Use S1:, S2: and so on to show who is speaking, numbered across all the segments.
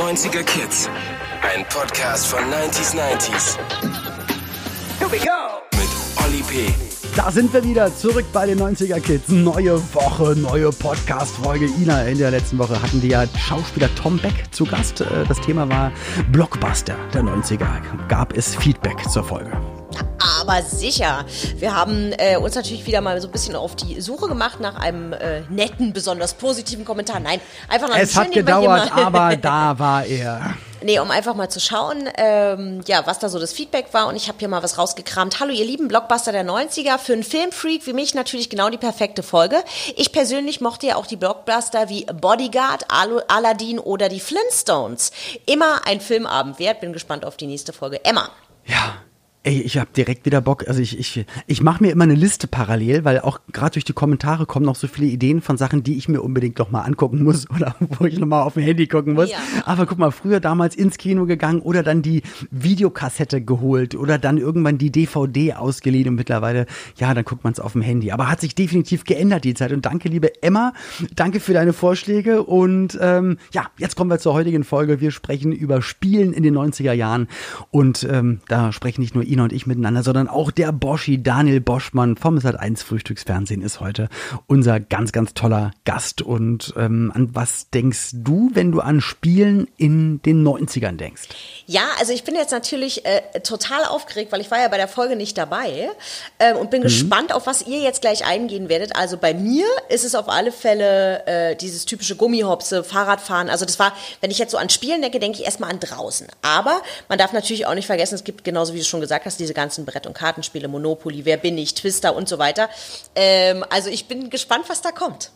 S1: 90er Kids. Ein Podcast von 90s 90s. Here we go! Mit Olli P.
S2: Da sind wir wieder zurück bei den 90er Kids. Neue Woche, neue Podcast-Folge. Ina, in der letzten Woche hatten die ja Schauspieler Tom Beck zu Gast. Äh, das Thema war Blockbuster der 90er. Gab es Feedback zur Folge?
S3: Aber sicher. Wir haben äh, uns natürlich wieder mal so ein bisschen auf die Suche gemacht nach einem äh, netten, besonders positiven Kommentar. Nein, einfach nach einem
S2: Es hat gedauert, aber da war er.
S3: Nee, um einfach mal zu schauen, ähm, ja, was da so das Feedback war. Und ich habe hier mal was rausgekramt. Hallo, ihr lieben Blockbuster der 90er. Für einen Filmfreak wie mich natürlich genau die perfekte Folge. Ich persönlich mochte ja auch die Blockbuster wie Bodyguard, Al Aladdin oder die Flintstones. Immer ein Filmabend wert. Bin gespannt auf die nächste Folge. Emma.
S2: Ja, Ey, ich habe direkt wieder Bock. Also ich, ich, ich mache mir immer eine Liste parallel, weil auch gerade durch die Kommentare kommen noch so viele Ideen von Sachen, die ich mir unbedingt noch mal angucken muss oder wo ich noch mal auf dem Handy gucken muss. Ja. Aber guck mal, früher damals ins Kino gegangen oder dann die Videokassette geholt oder dann irgendwann die DVD ausgeliehen und mittlerweile, ja, dann guckt man es auf dem Handy. Aber hat sich definitiv geändert die Zeit. Und danke, liebe Emma, danke für deine Vorschläge. Und ähm, ja, jetzt kommen wir zur heutigen Folge. Wir sprechen über Spielen in den 90er Jahren. Und ähm, da sprechen nicht nur Ina und ich miteinander, sondern auch der Boschi Daniel Boschmann vom Sat1 Frühstücksfernsehen ist heute unser ganz, ganz toller Gast. Und ähm, an was denkst du, wenn du an Spielen in den 90ern denkst?
S3: Ja, also ich bin jetzt natürlich äh, total aufgeregt, weil ich war ja bei der Folge nicht dabei äh, und bin mhm. gespannt, auf was ihr jetzt gleich eingehen werdet. Also bei mir ist es auf alle Fälle äh, dieses typische Gummihopse, Fahrradfahren. Also das war, wenn ich jetzt so an Spielen denke, denke ich erstmal an draußen. Aber man darf natürlich auch nicht vergessen, es gibt genauso wie du schon gesagt gesagt hast, diese ganzen Brett- und Kartenspiele, Monopoly, Wer bin ich, Twister und so weiter. Ähm, also ich bin gespannt, was da kommt.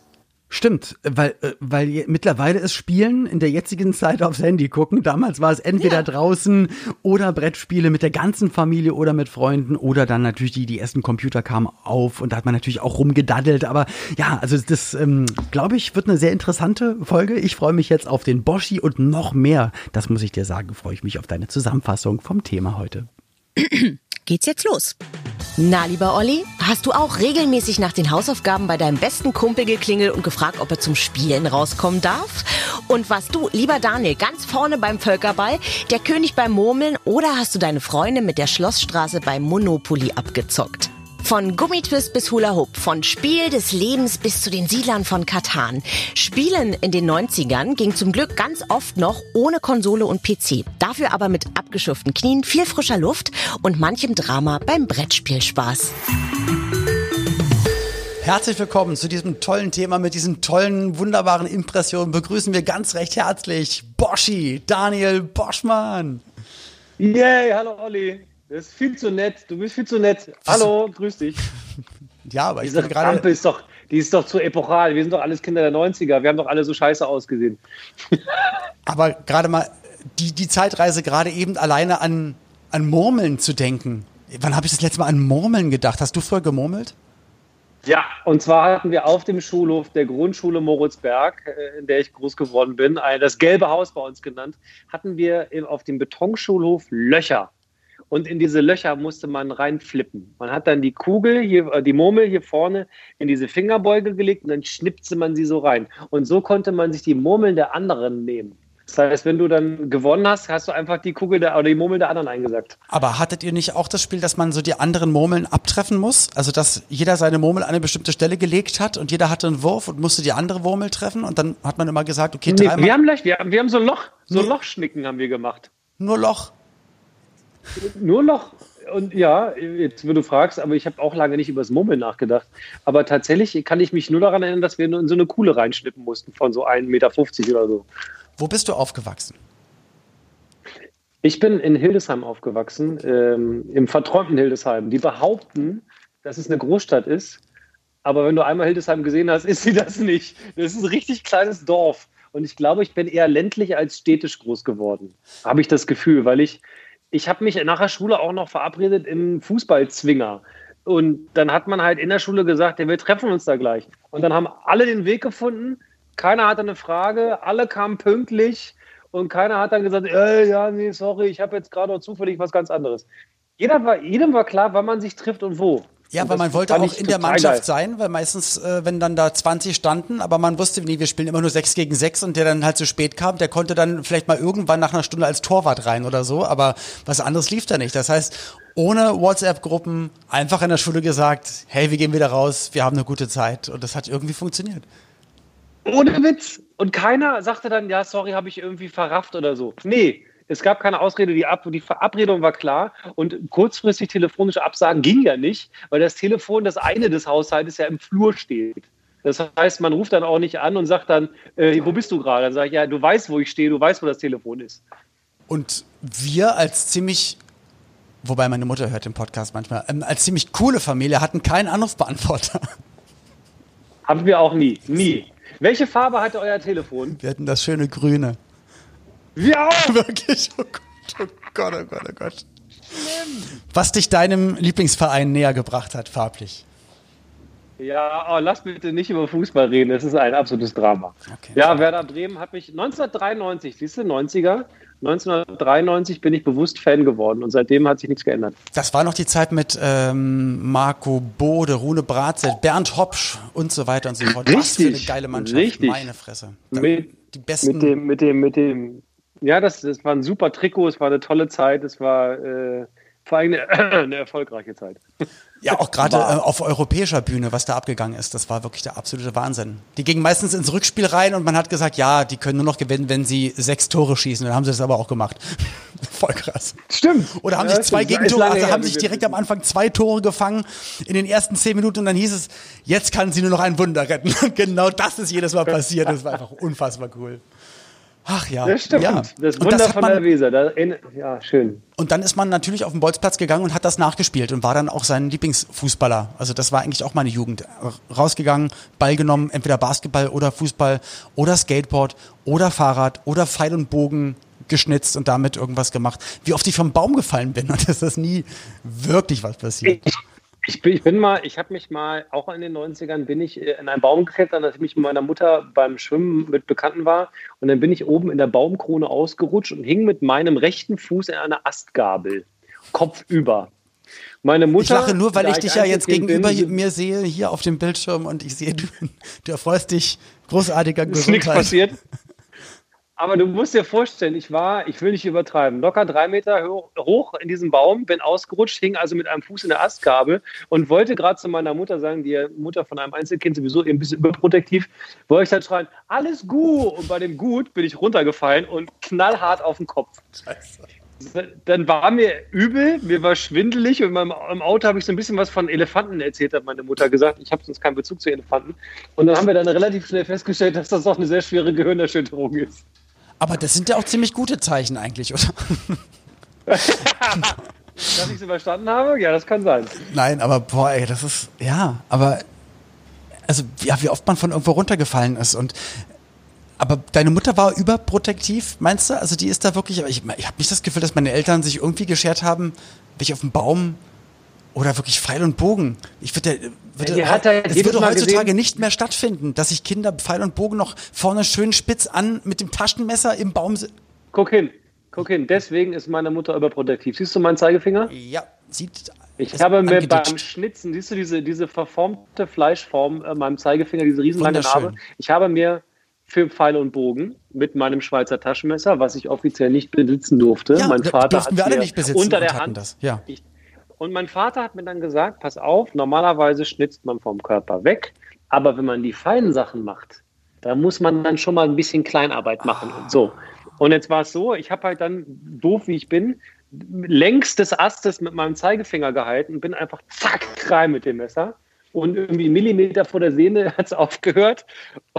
S2: Stimmt, weil, äh, weil mittlerweile ist Spielen in der jetzigen Zeit aufs Handy gucken. Damals war es entweder ja. draußen oder Brettspiele mit der ganzen Familie oder mit Freunden oder dann natürlich die, die ersten Computer kamen auf und da hat man natürlich auch rumgedaddelt. Aber ja, also das, ähm, glaube ich, wird eine sehr interessante Folge. Ich freue mich jetzt auf den Boschi und noch mehr. Das muss ich dir sagen, freue ich mich auf deine Zusammenfassung vom Thema heute.
S3: geht's jetzt los. Na, lieber Olli, hast du auch regelmäßig nach den Hausaufgaben bei deinem besten Kumpel geklingelt und gefragt, ob er zum Spielen rauskommen darf? Und warst du, lieber Daniel, ganz vorne beim Völkerball, der König beim Murmeln oder hast du deine Freunde mit der Schlossstraße beim Monopoly abgezockt? Von Gummitwist bis Hula Hoop, von Spiel des Lebens bis zu den Siedlern von Katan. Spielen in den 90ern ging zum Glück ganz oft noch ohne Konsole und PC. Dafür aber mit abgeschürften Knien, viel frischer Luft und manchem Drama beim Brettspielspaß.
S2: Herzlich willkommen zu diesem tollen Thema mit diesen tollen, wunderbaren Impressionen. Begrüßen wir ganz recht herzlich Boschi, Daniel Boschmann.
S4: Yay, hallo Olli. Das ist viel zu nett. Du bist viel zu nett. Hallo, grüß dich.
S2: Ja, aber
S4: Diese ich gerade. Rampe ist doch, die ist doch zu epochal. Wir sind doch alles Kinder der 90er. Wir haben doch alle so scheiße ausgesehen.
S2: aber gerade mal die, die Zeitreise gerade eben alleine an, an Murmeln zu denken. Wann habe ich das letzte Mal an Murmeln gedacht? Hast du früher gemurmelt?
S4: Ja, und zwar hatten wir auf dem Schulhof der Grundschule Moritzberg, äh, in der ich groß geworden bin, das gelbe Haus bei uns genannt, hatten wir auf dem Betonschulhof Löcher und in diese Löcher musste man reinflippen. Man hat dann die Kugel, hier, äh, die Murmel hier vorne in diese Fingerbeuge gelegt und dann schnippte man sie so rein. Und so konnte man sich die Murmeln der anderen nehmen. Das heißt, wenn du dann gewonnen hast, hast du einfach die Kugel der, oder die Murmel der anderen eingesackt.
S2: Aber hattet ihr nicht auch das Spiel, dass man so die anderen Murmeln abtreffen muss? Also, dass jeder seine Murmel an eine bestimmte Stelle gelegt hat und jeder hatte einen Wurf und musste die andere Murmel treffen und dann hat man immer gesagt, okay,
S4: dreimal. Nee, wir haben, wir haben, wir haben so Loch, so Lochschnicken haben wir gemacht.
S2: Nur Loch.
S4: Nur noch, und ja, jetzt, wenn du fragst, aber ich habe auch lange nicht über das Murmeln nachgedacht. Aber tatsächlich kann ich mich nur daran erinnern, dass wir in so eine Kuhle reinschnippen mussten von so 1,50 Meter oder so.
S2: Wo bist du aufgewachsen?
S4: Ich bin in Hildesheim aufgewachsen, ähm, im verträumten Hildesheim. Die behaupten, dass es eine Großstadt ist, aber wenn du einmal Hildesheim gesehen hast, ist sie das nicht. Das ist ein richtig kleines Dorf. Und ich glaube, ich bin eher ländlich als städtisch groß geworden. Habe ich das Gefühl, weil ich ich habe mich nach der Schule auch noch verabredet im Fußballzwinger. Und dann hat man halt in der Schule gesagt, ja, wir treffen uns da gleich. Und dann haben alle den Weg gefunden, keiner hatte eine Frage, alle kamen pünktlich und keiner hat dann gesagt, äh, ja, nee, sorry, ich habe jetzt gerade zufällig was ganz anderes. Jeder war, jedem war klar, wann man sich trifft und wo.
S2: Ja, weil man wollte auch in der Mannschaft geil. sein, weil meistens, äh, wenn dann da 20 standen, aber man wusste, nee, wir spielen immer nur 6 gegen 6 und der dann halt zu spät kam, der konnte dann vielleicht mal irgendwann nach einer Stunde als Torwart rein oder so, aber was anderes lief da nicht. Das heißt, ohne WhatsApp-Gruppen einfach in der Schule gesagt, hey, wir gehen wieder raus, wir haben eine gute Zeit und das hat irgendwie funktioniert.
S4: Ohne Witz. Und keiner sagte dann, ja, sorry, habe ich irgendwie verrafft oder so. Nee, es gab keine Ausrede, die, Ab die Verabredung war klar und kurzfristig telefonische Absagen ging ja nicht, weil das Telefon, das eine des Haushaltes ja im Flur steht. Das heißt, man ruft dann auch nicht an und sagt dann, äh, wo bist du gerade? Dann sage ich, ja, du weißt, wo ich stehe, du weißt, wo das Telefon ist.
S2: Und wir als ziemlich, wobei meine Mutter hört den Podcast manchmal, ähm, als ziemlich coole Familie hatten keinen Anrufbeantworter.
S4: Haben wir auch nie, nie. Welche Farbe hatte euer Telefon?
S2: Wir hatten das schöne Grüne.
S4: Wir auch!
S2: Wirklich, oh Gott, oh Gott, oh Gott, oh Gott. Schlimm. Was dich deinem Lieblingsverein näher gebracht hat, farblich?
S4: Ja, oh, lass bitte nicht über Fußball reden, das ist ein absolutes Drama. Okay. Ja, Werder Bremen hat mich 1993, siehst du, 90er, 1993 bin ich bewusst Fan geworden und seitdem hat sich nichts geändert.
S2: Das war noch die Zeit mit ähm, Marco Bode, Rune Bratzett, Bernd Hopsch und so weiter und so fort.
S4: Richtig, Was für
S2: eine geile Mannschaft,
S4: richtig.
S2: meine Fresse.
S4: Mit, die besten mit dem, mit dem, mit dem ja, das, das war ein super Trikot, es war eine tolle Zeit, es war äh, vor allem eine, eine, erfolgreiche Zeit.
S2: Ja, auch gerade äh, auf europäischer Bühne, was da abgegangen ist, das war wirklich der absolute Wahnsinn. Die gingen meistens ins Rückspiel rein und man hat gesagt, ja, die können nur noch gewinnen, wenn sie sechs Tore schießen. Dann haben sie das aber auch gemacht. Voll krass.
S4: Stimmt.
S2: Oder haben ja, sich zwei Gegentore, also haben sich direkt am Anfang zwei Tore gefangen in den ersten zehn Minuten und dann hieß es, jetzt kann sie nur noch ein Wunder retten. Genau das ist jedes Mal passiert. Das war einfach unfassbar cool. Ach ja.
S4: Das stimmt. Ja. Das Wunder das von man, der Weser. Da, ja, schön.
S2: Und dann ist man natürlich auf den Bolzplatz gegangen und hat das nachgespielt und war dann auch sein Lieblingsfußballer. Also das war eigentlich auch meine Jugend. Rausgegangen, Ball genommen, entweder Basketball oder Fußball oder Skateboard oder Fahrrad oder Pfeil und Bogen geschnitzt und damit irgendwas gemacht. Wie oft ich vom Baum gefallen bin und das ist nie wirklich was passiert.
S4: Ich ich bin, ich bin mal, ich habe mich mal, auch in den 90ern, bin ich in einen Baum geklettert, nachdem ich mit meiner Mutter beim Schwimmen mit Bekannten war. Und dann bin ich oben in der Baumkrone ausgerutscht und hing mit meinem rechten Fuß in einer Astgabel, kopfüber. Meine Mutter. Ich
S2: lache nur, weil ich dich ja jetzt gegenüber bin, mir sehe, hier auf dem Bildschirm und ich sehe, du, du erfreust dich großartiger Gesundheit. Ist
S4: nichts passiert. Aber du musst dir vorstellen, ich war, ich will nicht übertreiben, locker drei Meter hoch in diesem Baum, bin ausgerutscht, hing also mit einem Fuß in der Astgabel und wollte gerade zu meiner Mutter sagen, die Mutter von einem Einzelkind sowieso ein bisschen überprotektiv, wollte ich dann schreien, alles gut. Und bei dem Gut bin ich runtergefallen und knallhart auf den Kopf. Scheiße. Dann war mir übel, mir war schwindelig und im Auto habe ich so ein bisschen was von Elefanten erzählt, hat meine Mutter gesagt. Ich habe sonst keinen Bezug zu Elefanten. Und dann haben wir dann relativ schnell festgestellt, dass das auch eine sehr schwere Gehirnerschütterung ist.
S2: Aber das sind ja auch ziemlich gute Zeichen eigentlich, oder?
S4: Dass ich sie verstanden habe? Ja, das kann sein.
S2: Nein, aber boah, ey, das ist, ja, aber, also, ja, wie oft man von irgendwo runtergefallen ist und, aber deine Mutter war überprotektiv, meinst du? Also die ist da wirklich, ich, ich habe nicht das Gefühl, dass meine Eltern sich irgendwie geschert haben, welche auf dem Baum oder wirklich Pfeil und Bogen. Ich würde, würde ja, halt es würde heutzutage gesehen. nicht mehr stattfinden, dass sich Kinder Pfeil und Bogen noch vorne schön spitz an mit dem Taschenmesser im Baum.
S4: Guck hin, guck hin. Deswegen ist meine Mutter überprotektiv. Siehst du meinen Zeigefinger?
S2: Ja, sieht.
S4: Ich habe mir beim Schnitzen, siehst du diese, diese verformte Fleischform an meinem Zeigefinger, diese riesenlange Narbe? Ich habe mir für Pfeil und Bogen mit meinem Schweizer Taschenmesser, was ich offiziell nicht besitzen durfte.
S2: Ja, mein Vater hat wir alle nicht besitzen
S4: unter der Hand.
S2: Das. Ja.
S4: Ich, und mein Vater hat mir dann gesagt, pass auf, normalerweise schnitzt man vom Körper weg, aber wenn man die feinen Sachen macht, da muss man dann schon mal ein bisschen Kleinarbeit machen und so. Und jetzt war es so, ich habe halt dann, doof wie ich bin, längs des Astes mit meinem Zeigefinger gehalten, bin einfach zack rein mit dem Messer und irgendwie Millimeter vor der Sehne hat es aufgehört.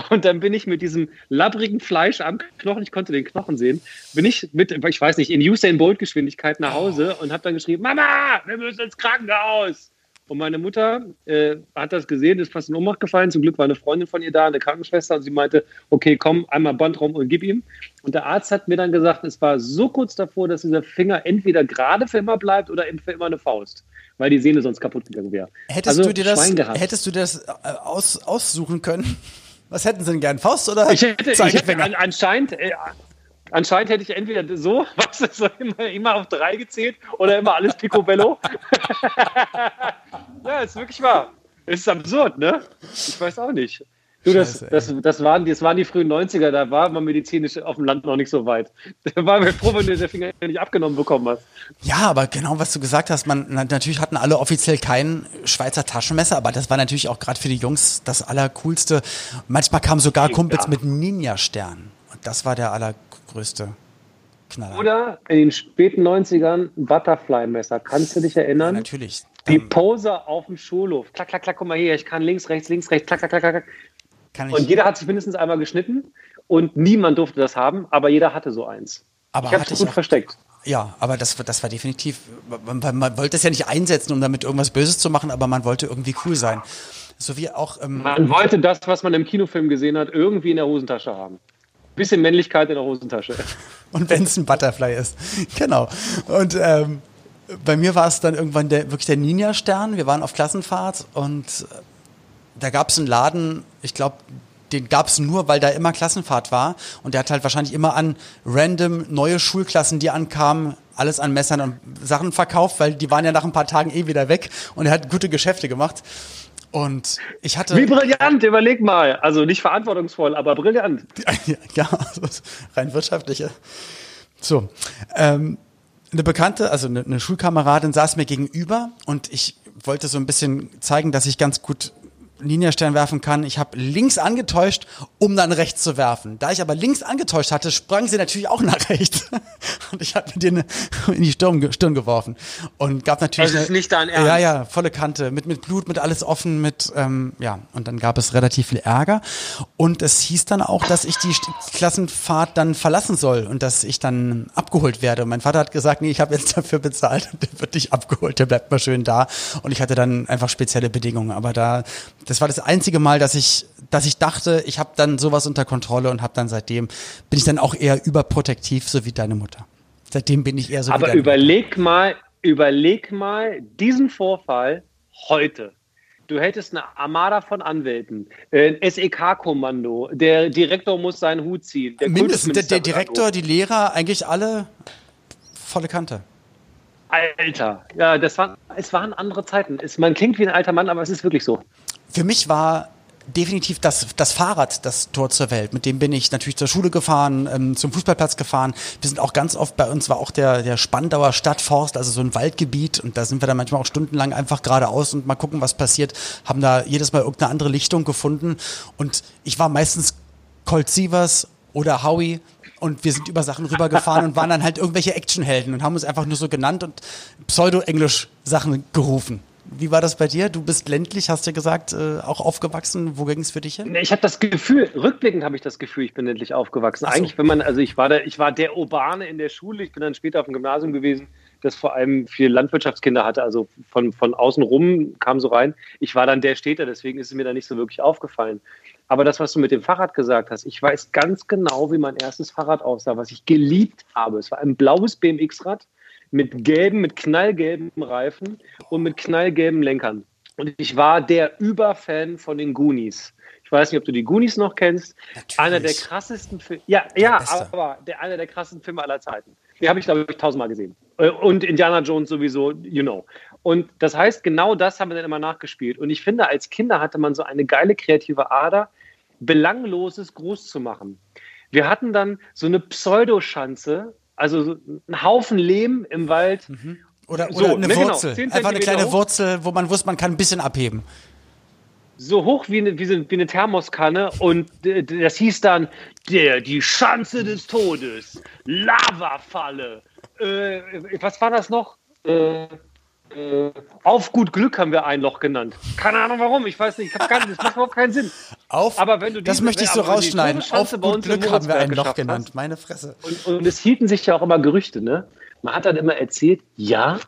S4: Und dann bin ich mit diesem labbrigen Fleisch am Knochen, ich konnte den Knochen sehen, bin ich mit, ich weiß nicht, in Usain Bolt Geschwindigkeit nach Hause und habe dann geschrieben, Mama, wir müssen ins Krankenhaus. Und meine Mutter äh, hat das gesehen, ist fast in Ohnmacht gefallen. Zum Glück war eine Freundin von ihr da, eine Krankenschwester, und sie meinte, okay, komm, einmal Band rum und gib ihm. Und der Arzt hat mir dann gesagt, es war so kurz davor, dass dieser Finger entweder gerade für immer bleibt oder für immer eine Faust weil die Sehne sonst kaputt gegangen wäre.
S2: Hättest, also, du dir das, hättest du das äh, aus, aussuchen können? Was hätten Sie denn gern? Faust oder
S4: ich hätte, ich hätte an, anscheinend, äh, anscheinend hätte ich entweder so, was ist so immer, immer auf drei gezählt oder immer alles Picobello. Ja, ist wirklich wahr. Ist absurd, ne? Ich weiß auch nicht. Du, das, Scheiße, das, das, waren, das waren die frühen 90er, da war man medizinisch auf dem Land noch nicht so weit. Da waren wir froh, wenn du den Finger nicht abgenommen bekommen hast.
S2: Ja, aber genau, was du gesagt hast, man, natürlich hatten alle offiziell kein Schweizer Taschenmesser, aber das war natürlich auch gerade für die Jungs das Allercoolste. Manchmal kamen sogar Kumpels ja. mit Ninja-Stern. Und das war der allergrößte Knaller.
S4: Oder in den späten 90ern Butterfly-Messer. Kannst du dich erinnern?
S2: Ja, natürlich.
S4: Die Pose auf dem Schulhof. Klack, klack, klack, guck mal hier, ich kann links, rechts, links, rechts, klack, klack, klack, klack. Kann ich und jeder hat sich mindestens einmal geschnitten und niemand durfte das haben, aber jeder hatte so eins.
S2: Aber
S4: ich habe es gut auch, versteckt.
S2: Ja, aber das, das war definitiv, man, man, wollte es ja nicht einsetzen, um damit irgendwas Böses zu machen, aber man wollte irgendwie cool sein. So wie auch.
S4: Ähm, man wollte das, was man im Kinofilm gesehen hat, irgendwie in der Hosentasche haben. Bisschen Männlichkeit in der Hosentasche.
S2: Und wenn es ein Butterfly ist. Genau. Und ähm, bei mir war es dann irgendwann der, wirklich der Ninja-Stern. Wir waren auf Klassenfahrt und da gab es einen Laden, ich glaube, den gab es nur, weil da immer Klassenfahrt war. Und der hat halt wahrscheinlich immer an random neue Schulklassen, die ankamen, alles an Messern und Sachen verkauft, weil die waren ja nach ein paar Tagen eh wieder weg. Und er hat gute Geschäfte gemacht. Und ich hatte.
S4: Wie brillant, überleg mal. Also nicht verantwortungsvoll, aber brillant.
S2: Ja, rein wirtschaftliche. So. Ähm, eine Bekannte, also eine, eine Schulkameradin saß mir gegenüber und ich wollte so ein bisschen zeigen, dass ich ganz gut Linienstern werfen kann. Ich habe links angetäuscht, um dann rechts zu werfen. Da ich aber links angetäuscht hatte, sprang sie natürlich auch nach rechts. Und ich habe mir den in die Stirn, Stirn geworfen. Und gab natürlich.
S4: Das ist nicht dein Ernst.
S2: Ja, ja, volle Kante. Mit, mit Blut, mit alles offen, mit, ähm, ja. Und dann gab es relativ viel Ärger. Und es hieß dann auch, dass ich die Klassenfahrt dann verlassen soll und dass ich dann abgeholt werde. Und mein Vater hat gesagt, nee, ich habe jetzt dafür bezahlt und der wird dich abgeholt, der bleibt mal schön da. Und ich hatte dann einfach spezielle Bedingungen. Aber da das war das einzige Mal, dass ich, dass ich dachte, ich habe dann sowas unter Kontrolle und habe dann seitdem bin ich dann auch eher überprotektiv, so wie deine Mutter. Seitdem bin ich eher so.
S4: Aber überleg Mutter. mal, überleg mal diesen Vorfall heute. Du hättest eine Armada von Anwälten, ein SEK-Kommando, der Direktor muss seinen Hut ziehen.
S2: Der Mindestens der, der Direktor, die Lehrer, eigentlich alle volle Kante.
S4: Alter, ja, das war, es waren andere Zeiten. Es, man klingt wie ein alter Mann, aber es ist wirklich so
S2: für mich war definitiv das, das Fahrrad das Tor zur Welt. Mit dem bin ich natürlich zur Schule gefahren, ähm, zum Fußballplatz gefahren. Wir sind auch ganz oft, bei uns war auch der, der Spandauer Stadtforst, also so ein Waldgebiet. Und da sind wir dann manchmal auch stundenlang einfach geradeaus und mal gucken, was passiert. Haben da jedes Mal irgendeine andere Lichtung gefunden. Und ich war meistens Colt Sievers oder Howie. Und wir sind über Sachen rübergefahren und waren dann halt irgendwelche Actionhelden und haben uns einfach nur so genannt und Pseudo-Englisch Sachen gerufen. Wie war das bei dir? Du bist ländlich, hast du gesagt, äh, auch aufgewachsen. Wo ging es für dich hin?
S4: Ich habe das Gefühl, rückblickend habe ich das Gefühl, ich bin ländlich aufgewachsen. So. Eigentlich, wenn man, also ich war, der, ich war der Urbane in der Schule. Ich bin dann später auf dem Gymnasium gewesen, das vor allem viele Landwirtschaftskinder hatte. Also von, von außen rum kam so rein. Ich war dann der Städter, deswegen ist es mir da nicht so wirklich aufgefallen. Aber das, was du mit dem Fahrrad gesagt hast, ich weiß ganz genau, wie mein erstes Fahrrad aussah, was ich geliebt habe. Es war ein blaues BMX-Rad mit gelben, mit knallgelben Reifen und mit knallgelben Lenkern. Und ich war der Überfan von den Goonies. Ich weiß nicht, ob du die Goonies noch kennst. Natürlich. Einer der krassesten Filme. Ja, ja, aber der, einer der krassesten Filme aller Zeiten. Den habe ich, glaube ich, tausendmal gesehen. Äh, und Indiana Jones sowieso, you know. Und das heißt, genau das haben wir dann immer nachgespielt. Und ich finde, als Kinder hatte man so eine geile kreative Ader, Belangloses groß zu machen. Wir hatten dann so eine Pseudoschanze, also ein Haufen Lehm im Wald. Mhm.
S2: Oder, so, oder eine ne, Wurzel. Genau, Einfach eine kleine hoch. Wurzel, wo man wusste, man kann ein bisschen abheben.
S4: So hoch wie eine, wie eine Thermoskanne und das hieß dann der, die Schanze des Todes, Lavafalle. Äh, was war das noch? Äh, äh, auf gut Glück haben wir ein Loch genannt. Keine Ahnung warum, ich weiß nicht, ich nicht, das macht überhaupt keinen Sinn.
S2: Auf, aber wenn du das möchte ich so rausschneiden. Auf gut Glück haben wir ein Loch genannt, hast, meine Fresse.
S4: Und, und, es hielten sich ja auch immer Gerüchte, ne? Man hat dann immer erzählt, ja,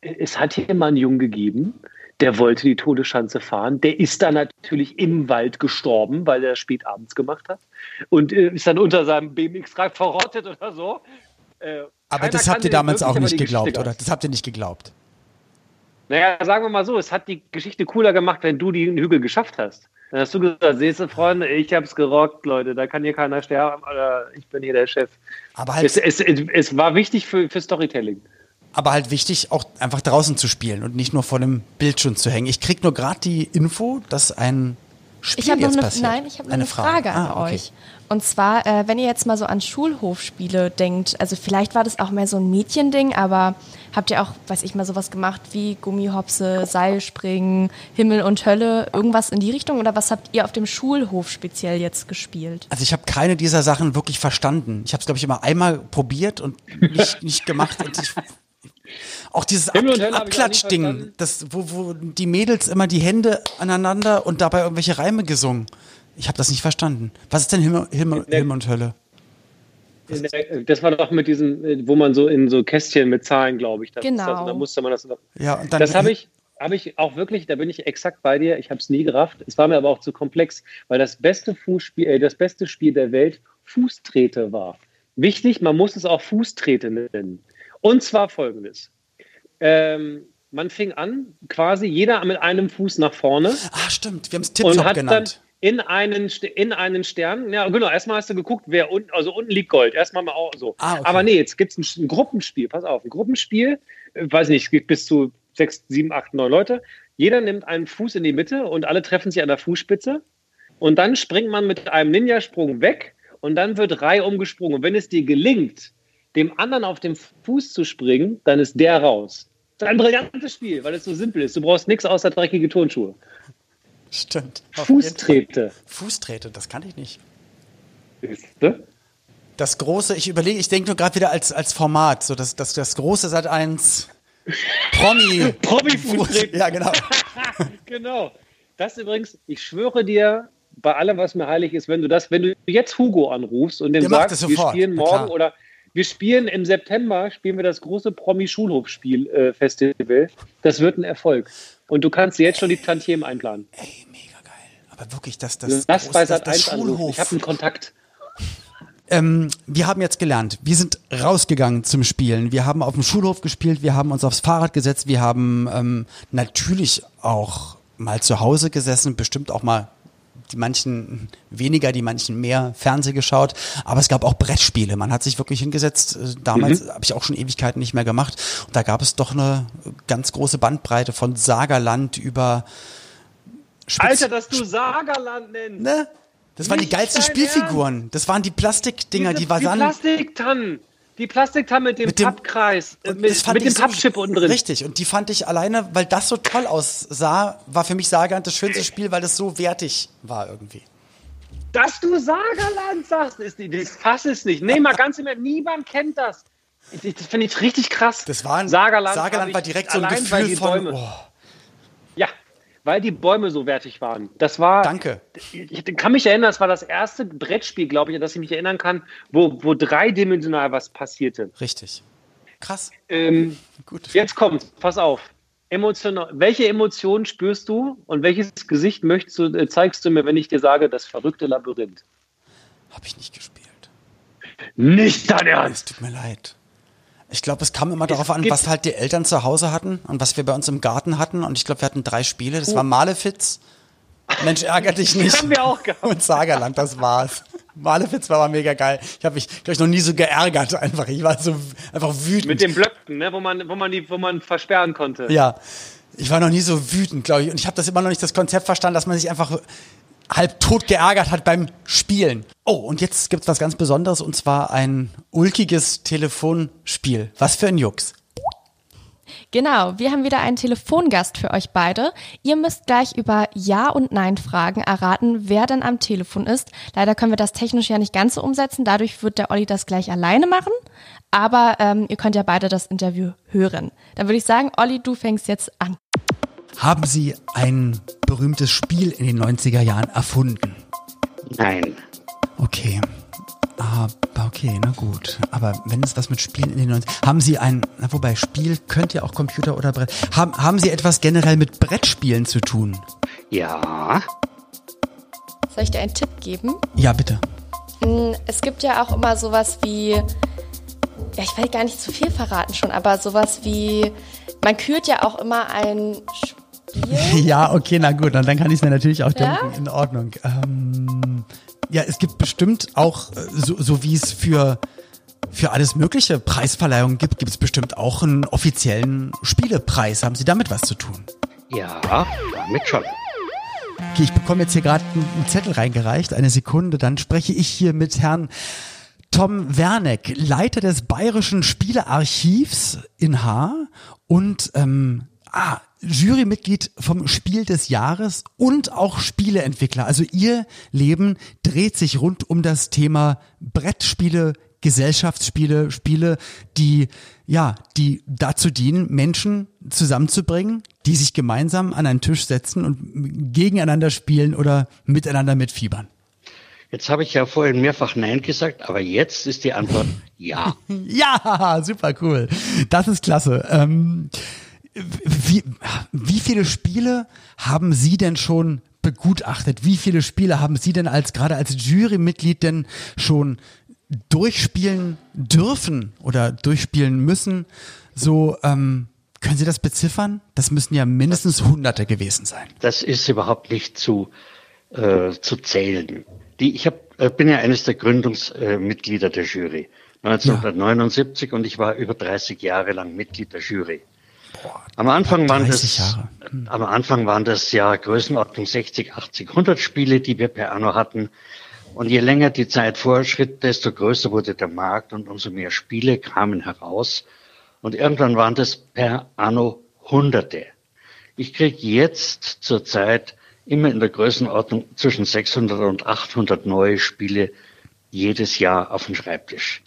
S4: es hat hier mal einen Jungen gegeben, der wollte die Todesschanze fahren. Der ist dann natürlich im Wald gestorben, weil er spät abends gemacht hat. Und äh, ist dann unter seinem BMX-Rad verrottet oder so.
S2: Äh, aber das habt ihr damals auch nicht geglaubt, oder? Das habt ihr nicht geglaubt.
S4: Naja, sagen wir mal so, es hat die Geschichte cooler gemacht, wenn du den Hügel geschafft hast. Dann hast du gesagt, siehst du, Freunde, ich hab's gerockt, Leute, da kann hier keiner sterben, oder ich bin hier der Chef. Aber halt es, es, es war wichtig für, für Storytelling.
S2: aber halt wichtig, auch einfach draußen zu spielen und nicht nur vor dem Bildschirm zu hängen. Ich krieg nur gerade die Info, dass ein Spiel
S5: ich
S2: jetzt
S5: eine,
S2: passiert.
S5: nein, ich habe noch
S2: eine
S5: eine Frage, an
S2: Ah, okay.
S5: euch. Und zwar, äh, wenn ihr jetzt mal so an Schulhofspiele denkt, also vielleicht war das auch mehr so ein Mädchending, aber habt ihr auch, weiß ich mal, sowas gemacht wie Gummihopse, Seilspringen, Himmel und Hölle, irgendwas in die Richtung? Oder was habt ihr auf dem Schulhof speziell jetzt gespielt?
S2: Also ich habe keine dieser Sachen wirklich verstanden. Ich habe es, glaube ich, immer einmal probiert und nicht, nicht gemacht. Und ich, auch dieses Ab Abklatschding, das, wo, wo die Mädels immer die Hände aneinander und dabei irgendwelche Reime gesungen. Ich habe das nicht verstanden. Was ist denn Himmel, Himmel,
S4: Der-
S2: Himmel und Hölle?
S4: Das war doch mit diesem, äh, wo man so in so Kästchen mit Zahlen, glaube ich. Das
S5: Genau.
S4: Und da musste man das.
S2: Ja, und dann
S4: Das habe ich, habe ich auch wirklich, da bin ich exakt bei dir. Ich habe es nie gerafft. Es war mir aber auch zu komplex, weil das beste Fußspiel, äh, das beste Spiel der Welt Fußtrete war. Wichtig, man muss es auch Fußtrete nennen. Und zwar folgendes. Ähm, man fing an, quasi jeder mit einem Fuß nach vorne
S2: Ah, stimmt. Wir haben es
S4: hat
S2: genannt.
S4: dann in einen, in einen Stern, ja genau, erstmal hast du geguckt, wer unten, also unten liegt Gold, erstmal mal auch so.
S2: Ah, okay.
S4: Aber nee, jetzt gibt es ein, ein Gruppenspiel, pass auf, ein Gruppenspiel, äh, weiß nicht, es gibt bis zu sechs, sieben, acht, neun Leute. Jeder nimmt einen Fuß in die Mitte und alle treffen sich an der Fußspitze. Und dann springt man mit einem Ninja-Sprung weg und dann wird Reihe umgesprungen. Und wenn es dir gelingt, dem anderen auf den Fuß zu springen, dann ist der raus. Das ist ein brillantes Spiel, weil es so simpel ist. Du brauchst nichts außer dreckige Turnschuhe.
S2: Stimmt.
S4: Fußtrete.
S2: Fußtrete, das kann ich nicht.
S4: Siehste?
S2: Das große, ich überlege, ich denke nur gerade wieder als, als Format, so das, das, das große Sat 1 Promi.
S4: Promi-Fußtreten.
S2: Ja, genau.
S4: Genau. Das übrigens, ich schwöre dir, bei allem, was mir heilig ist, wenn du das, wenn du jetzt Hugo anrufst und dem sagst, wir spielen morgen oder wir spielen im September, spielen wir das große Promi-Schulhofspiel-Festival. das wird ein Erfolg. Und du kannst jetzt schon die Tantiemen einplanen.
S2: Ey, mega geil. Aber wirklich, das, das, das,
S4: Sat
S2: das
S4: 1 anrufen.
S2: Schulhof.
S4: Ich habe einen Kontakt.
S2: Ähm, wir haben jetzt gelernt, wir sind rausgegangen zum Spielen. Wir haben auf dem Schulhof gespielt, wir haben uns aufs Fahrrad gesetzt, wir haben ähm, natürlich auch mal zu Hause gesessen, bestimmt auch mal die manchen weniger, die manchen mehr Fernseh geschaut, aber es gab auch Brettspiele. Man hat sich wirklich hingesetzt. Äh, Damals habe ich auch schon Ewigkeiten nicht mehr gemacht. Und da gab es doch eine ganz große Bandbreite von Sagerland über Spitz
S4: Alter, dass du Sagerland nennst.
S2: ne? Das waren die
S4: Nicht
S2: geilsten
S4: dein
S2: Spielfiguren. Das waren die Plastikdinger,
S4: Diese-
S2: die waren
S4: die Plastiktannen. Die Plastiktannen mit dem,
S2: Mit dem-
S4: Pappkreis, äh,
S2: Und
S4: mit, mit dem
S2: so-
S4: Pappchip unten drin.
S2: Richtig, und die fand ich alleine, weil das so toll aussah, war für mich Sagerland das schönste Spiel, weil es so wertig war irgendwie.
S4: Dass du Sagerland sagst, ist die, das fass es nicht. Nee, mal ganz im Ernst, niemand kennt das. Das finde ich richtig krass.
S2: Das war, ein,
S4: Sagerland,
S2: Sagerland war direkt so ein Gefühl von, oh,
S4: weil die Bäume so wertig waren. Das war.
S2: danke.
S4: Ich kann mich erinnern, das war das erste Brettspiel, glaube ich, an das ich mich erinnern kann, wo, wo dreidimensional was passierte.
S2: Richtig. Krass.
S4: Ähm,
S2: Gut.
S4: Jetzt kommt, pass auf. Emotional, welche Emotionen spürst du und welches Gesicht möchtest du, äh, zeigst du mir, wenn ich dir sage, das verrückte Labyrinth?
S2: Habe ich nicht gespielt.
S4: Nicht dein
S2: Es
S4: Ernst!
S2: tut mir leid. Ich glaube, es kam immer darauf an, was halt die Eltern zu Hause hatten und was wir bei uns im Garten hatten. Und ich glaube, wir hatten drei Spiele. Das war Malefiz. Mensch, ärger dich nicht.
S4: Haben wir auch gehabt.
S2: Und Sagerland, das war's. Malefiz war aber mega geil. Ich habe mich, glaube ich, noch nie so geärgert einfach. Ich war so einfach wütend.
S4: Mit den Blöcken, ne, wo, man, wo, man die, wo man versperren konnte.
S2: Ja, ich war noch nie so wütend, glaube ich. Und ich habe das immer noch nicht das Konzept verstanden, dass man sich einfach halb tot geärgert hat beim Spielen. Oh, und jetzt gibt's was ganz Besonderes und zwar ein ulkiges Telefonspiel. Was für ein Jux.
S5: Genau, wir haben wieder einen Telefongast für euch beide. Ihr müsst gleich über Ja- und Nein-Fragen erraten, wer denn am Telefon ist. Leider können wir das technisch ja nicht ganz so umsetzen, dadurch wird der Olli das gleich alleine machen. Aber ähm, ihr könnt ja beide das Interview hören. Dann würde ich sagen, Olli, du fängst jetzt an.
S2: Haben Sie ein berühmtes Spiel in den 90er Jahren erfunden?
S4: Nein.
S2: Okay. Aber okay, na gut. Aber wenn es was mit Spielen in den 90 Haben Sie ein, na wobei Spiel könnte ja auch Computer oder Brett. Haben, haben Sie etwas generell mit Brettspielen zu tun?
S6: Ja.
S5: Soll ich dir einen Tipp geben?
S2: Ja, bitte.
S5: Mm, Es gibt ja auch immer sowas wie, ja, ich will gar nicht zu viel verraten schon, aber sowas wie, man kürt ja auch immer ein Spiel.
S2: Ja, okay, na gut, dann, dann kann ich es mir natürlich auch
S5: Ja?
S2: denken. In Ordnung. Ähm, ja, es gibt bestimmt auch, äh, so, so wie es für für alles mögliche Preisverleihungen gibt, gibt es bestimmt auch einen offiziellen Spielepreis. Haben Sie damit was zu tun?
S6: Ja, damit schon.
S2: Okay, ich bekomme jetzt hier gerade einen Zettel reingereicht. Eine Sekunde, dann spreche ich hier mit Herrn Tom Werneck, Leiter des Bayerischen Spielearchivs in Haar und ähm, ah, Jurymitglied vom Spiel des Jahres und auch Spieleentwickler. Also ihr Leben dreht sich rund um das Thema Brettspiele, Gesellschaftsspiele, Spiele, die ja, die dazu dienen, Menschen zusammenzubringen, die sich gemeinsam an einen Tisch setzen und gegeneinander spielen oder miteinander mitfiebern.
S6: Jetzt habe ich ja vorhin mehrfach Nein gesagt, aber jetzt ist die Antwort ja.
S2: ja, super cool. Das ist klasse. Ähm, wie, wie viele Spiele haben Sie denn schon begutachtet? Wie viele Spiele haben Sie denn als gerade als Jurymitglied denn schon durchspielen dürfen oder durchspielen müssen? So ähm, können Sie das beziffern? Das müssen ja mindestens Hunderte gewesen sein.
S6: Das ist überhaupt nicht zu äh, zu zählen. Die, ich hab, äh, bin ja eines der Gründungsmitglieder der Jury. 1979 ja. und ich war über 30 Jahre lang Mitglied der Jury. Boah, am Anfang waren das, Jahre. am Anfang waren das ja Größenordnung 60, 80, 100 Spiele, die wir per Anno hatten. Und je länger die Zeit vorschritt, desto größer wurde der Markt und umso mehr Spiele kamen heraus. Und irgendwann waren das per Anno Hunderte. Ich kriege jetzt zurzeit immer in der Größenordnung zwischen 600 und 800 neue Spiele jedes Jahr auf den Schreibtisch.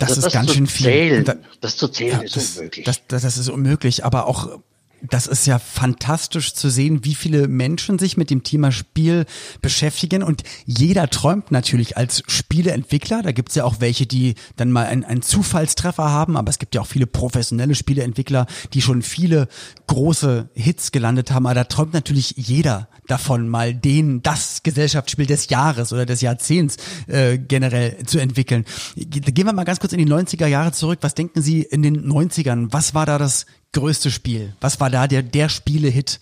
S2: Das also ist das ganz schön viel. Zählen,
S6: da, das zu zählen ja, ist das, unmöglich.
S2: Das, das, das ist unmöglich, aber auch das ist ja fantastisch zu sehen, wie viele Menschen sich mit dem Thema Spiel beschäftigen. Und jeder träumt natürlich als Spieleentwickler. Da gibt's ja auch welche, die dann mal einen, einen Zufallstreffer haben, aber es gibt ja auch viele professionelle Spieleentwickler, die schon viele große Hits gelandet haben. Aber da träumt natürlich jeder davon, mal den, das Gesellschaftsspiel des Jahres oder des Jahrzehnts äh, generell zu entwickeln. Gehen wir mal ganz kurz in die 90er Jahre zurück. Was denken Sie in den 90ern? Was war da das größte Spiel? Was war da der, der Spiele-Hit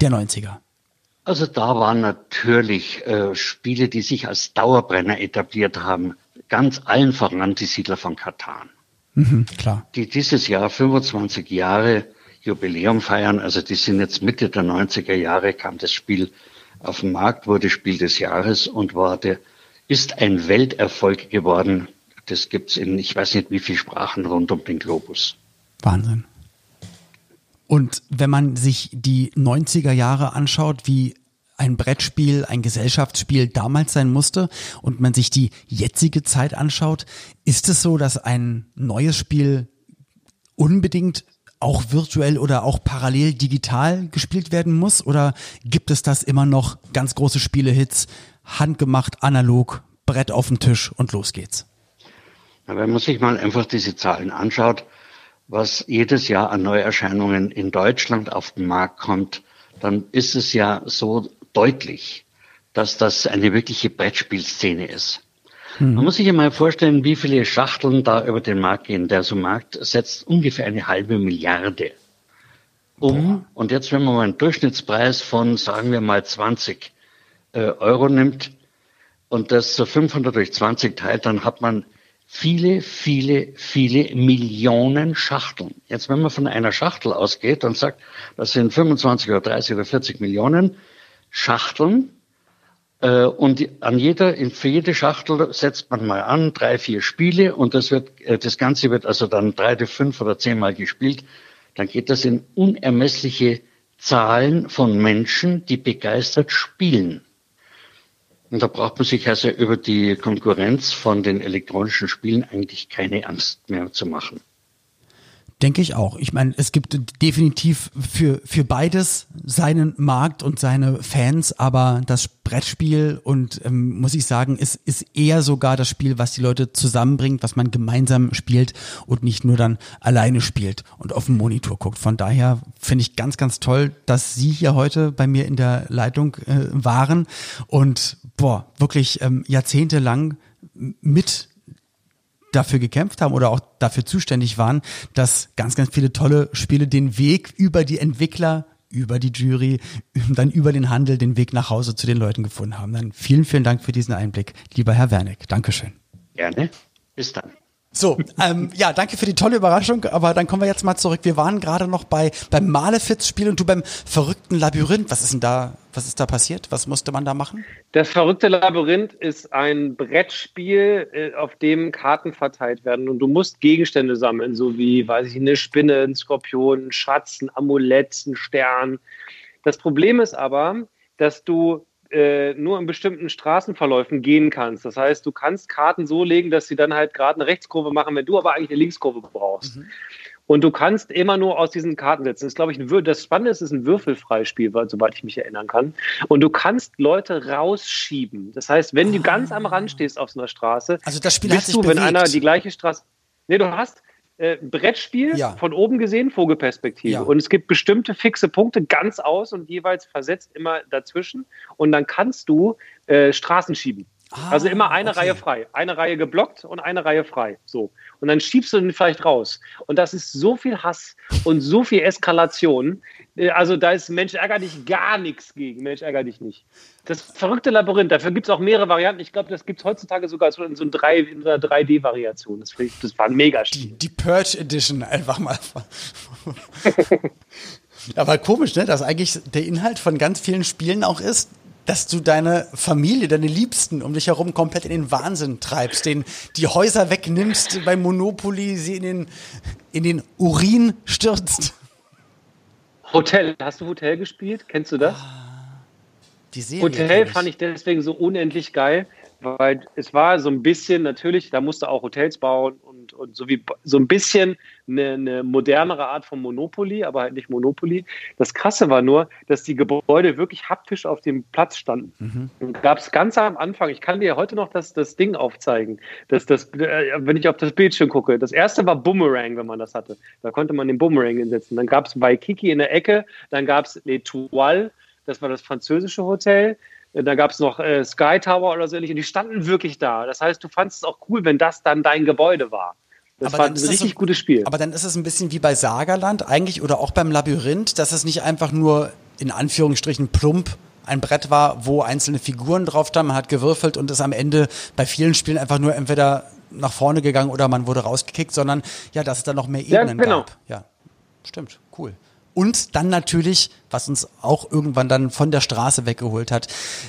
S2: der 90er?
S6: Also da waren natürlich äh, Spiele, die sich als Dauerbrenner etabliert haben. Ganz allen voran die Siedler von Katan.
S2: Mhm, klar.
S6: Die dieses Jahr 25 Jahre Jubiläum feiern. Also die sind jetzt Mitte der 90er Jahre, kam das Spiel auf den Markt, wurde Spiel des Jahres und war der, ist ein Welterfolg geworden. Das gibt's in, ich weiß nicht wie viele Sprachen rund um den Globus.
S2: Wahnsinn. Und wenn man sich die 90er Jahre anschaut, wie ein Brettspiel, ein Gesellschaftsspiel damals sein musste und man sich die jetzige Zeit anschaut, ist es so, dass ein neues Spiel unbedingt auch virtuell oder auch parallel digital gespielt werden muss? Oder gibt es das immer noch ganz große Spielehits, handgemacht, analog, Brett auf dem Tisch und los geht's?
S6: wenn man sich mal einfach diese Zahlen anschaut, was jedes Jahr an Neuerscheinungen in Deutschland auf den Markt kommt, dann ist es ja so deutlich, dass das eine wirkliche Brettspielszene ist. Mhm. Man muss sich ja mal vorstellen, wie viele Schachteln da über den Markt gehen. Der so Markt setzt ungefähr eine halbe Milliarde um. Und jetzt, wenn man mal einen Durchschnittspreis von, sagen wir mal, 20 äh, Euro nimmt und das so 500 durch 20 teilt, dann hat man viele, viele, viele Millionen Schachteln. Jetzt, wenn man von einer Schachtel ausgeht und sagt, das sind 25 oder 30 oder 40 Millionen Schachteln, äh, und an jeder, für jede Schachtel setzt man mal an, drei, vier Spiele und das wird, äh, das Ganze wird also dann drei, fünf oder zehnmal gespielt. Dann geht das in unermessliche Zahlen von Menschen, die begeistert spielen. Und da braucht man sich also über die Konkurrenz von den elektronischen Spielen eigentlich keine Angst mehr zu machen.
S2: Denke ich auch. Ich meine, es gibt definitiv für, für beides seinen Markt und seine Fans, aber das Brettspiel und ähm, muss ich sagen, ist, ist eher sogar das Spiel, was die Leute zusammenbringt, was man gemeinsam spielt und nicht nur dann alleine spielt und auf dem Monitor guckt. Von daher finde ich ganz, ganz toll, dass Sie hier heute bei mir in der Leitung äh, waren und boah, wirklich ähm, jahrzehntelang mit dafür gekämpft haben oder auch dafür zuständig waren, dass ganz, ganz viele tolle Spiele den Weg über die Entwickler über die Jury, dann über den Handel den Weg nach Hause zu den Leuten gefunden haben. Dann vielen, vielen Dank für diesen Einblick, lieber Herr Wernick. Dankeschön.
S6: Gerne. Bis dann.
S2: So, ähm, ja, danke für die tolle Überraschung, aber dann kommen wir jetzt mal zurück. Wir waren gerade noch bei beim Malefiz-Spiel und du beim verrückten Labyrinth. Was ist denn da, was ist da passiert? Was musste man da machen?
S4: Das verrückte Labyrinth ist ein Brettspiel, äh, auf dem Karten verteilt werden und du musst Gegenstände sammeln, so wie, weiß ich, eine Spinne, ein Skorpion, ein Schatz, ein Amulett, ein Stern. Das Problem ist aber, dass du äh, nur in bestimmten Straßenverläufen gehen kannst. Das heißt, du kannst Karten so legen, dass sie dann halt gerade eine Rechtskurve machen, wenn du aber eigentlich eine Linkskurve brauchst. Mhm. Und du kannst immer nur aus diesen Karten setzen. Das ist, glaube ich, ein, das Spannende ist, es ist ein Würfelfreispiel, soweit ich mich erinnern kann. Und du kannst Leute rausschieben. Das heißt, wenn du ganz am Rand stehst auf so einer Straße,
S2: also das Spiel
S4: bist
S2: hat sich
S4: du,
S2: bewegt.
S4: wenn einer die gleiche Straße. Nee, du hast, äh, Brettspiel
S2: Ja.
S4: von oben gesehen, Vogelperspektive.
S2: Ja.
S4: Und es gibt bestimmte fixe Punkte ganz aus und jeweils versetzt immer dazwischen. Und dann kannst du äh, Straßen schieben.
S2: Ah,
S4: also immer eine
S2: okay.
S4: Reihe frei. Eine Reihe geblockt und eine Reihe frei. So. Und dann schiebst du den vielleicht raus. Und das ist so viel Hass und so viel Eskalation. Äh, Also da ist Mensch ärger dich gar nichts gegen. Mensch ärger dich nicht. Das verrückte Labyrinth, dafür gibt es auch mehrere Varianten. Ich glaube, das gibt es heutzutage sogar so in so, ein 3, in einer 3D-Variation. Das, das war ein Megaspiel.
S2: Die, die Purge Edition einfach mal. Aber komisch, ne? Dass eigentlich der Inhalt von ganz vielen Spielen auch ist, dass du deine Familie, deine Liebsten um dich herum komplett in den Wahnsinn treibst, den die Häuser wegnimmst bei Monopoly, sie in den, in den Urin stürzt.
S4: Hotel, hast du Hotel gespielt? Kennst du das?
S2: Die Serie
S4: Hotel fand ich deswegen so unendlich geil, weil es war so ein bisschen, natürlich, da musste auch Hotels bauen und, und so wie so ein bisschen eine, eine modernere Art von Monopoly, aber halt nicht Monopoly. Das Krasse war nur, dass die Gebäude wirklich haptisch auf dem Platz standen. Und gab es ganz am Anfang, ich kann dir heute noch das, das Ding aufzeigen, dass das, äh, wenn ich auf das Bildschirm gucke. Das erste war Boomerang, wenn man das hatte. Da konnte man den Boomerang hinsetzen. Dann gab es Waikiki in der Ecke, dann gab es L'Etoile, das war das französische Hotel. Da gab es noch äh, Sky Tower oder so ähnlich und die standen wirklich da. Das heißt, du fandest es auch cool, wenn das dann dein Gebäude war. Das
S2: Aber
S4: war
S2: dann
S4: ein richtig
S2: so-
S4: gutes Spiel.
S2: Aber dann ist es ein bisschen wie bei Sagerland eigentlich oder auch beim Labyrinth, dass es nicht einfach nur in Anführungsstrichen plump ein Brett war, wo einzelne Figuren drauf standen, man hat gewürfelt und ist am Ende bei vielen Spielen einfach nur entweder nach vorne gegangen oder man wurde rausgekickt, sondern ja, dass es da noch mehr
S4: Ja,
S2: Ebenen
S4: genau.
S2: gab. Ja, stimmt, cool. Und dann natürlich, was uns auch irgendwann dann von der Straße weggeholt hat,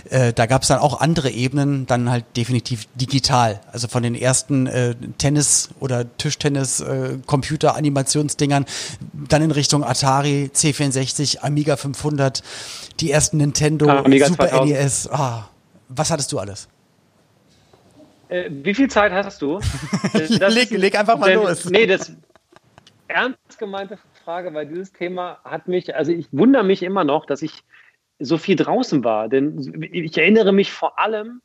S2: äh, da gab es dann auch andere Ebenen, dann halt definitiv digital. Also von den ersten äh, Tennis- oder Tischtennis-Computer-Animationsdingern, dann in Richtung Atari, C64, Amiga 500, die ersten Nintendo,
S4: Ah,
S2: Super
S4: 2000.
S2: NES. Ah, was hattest du alles?
S4: Äh, wie viel Zeit hast du? Äh,
S2: Leg- leg einfach mal
S4: denn-
S2: los.
S4: Nee, das ernst gemeinte Frage, weil dieses Thema hat mich, also ich wundere mich immer noch, dass ich so viel draußen war. Denn ich erinnere mich vor allem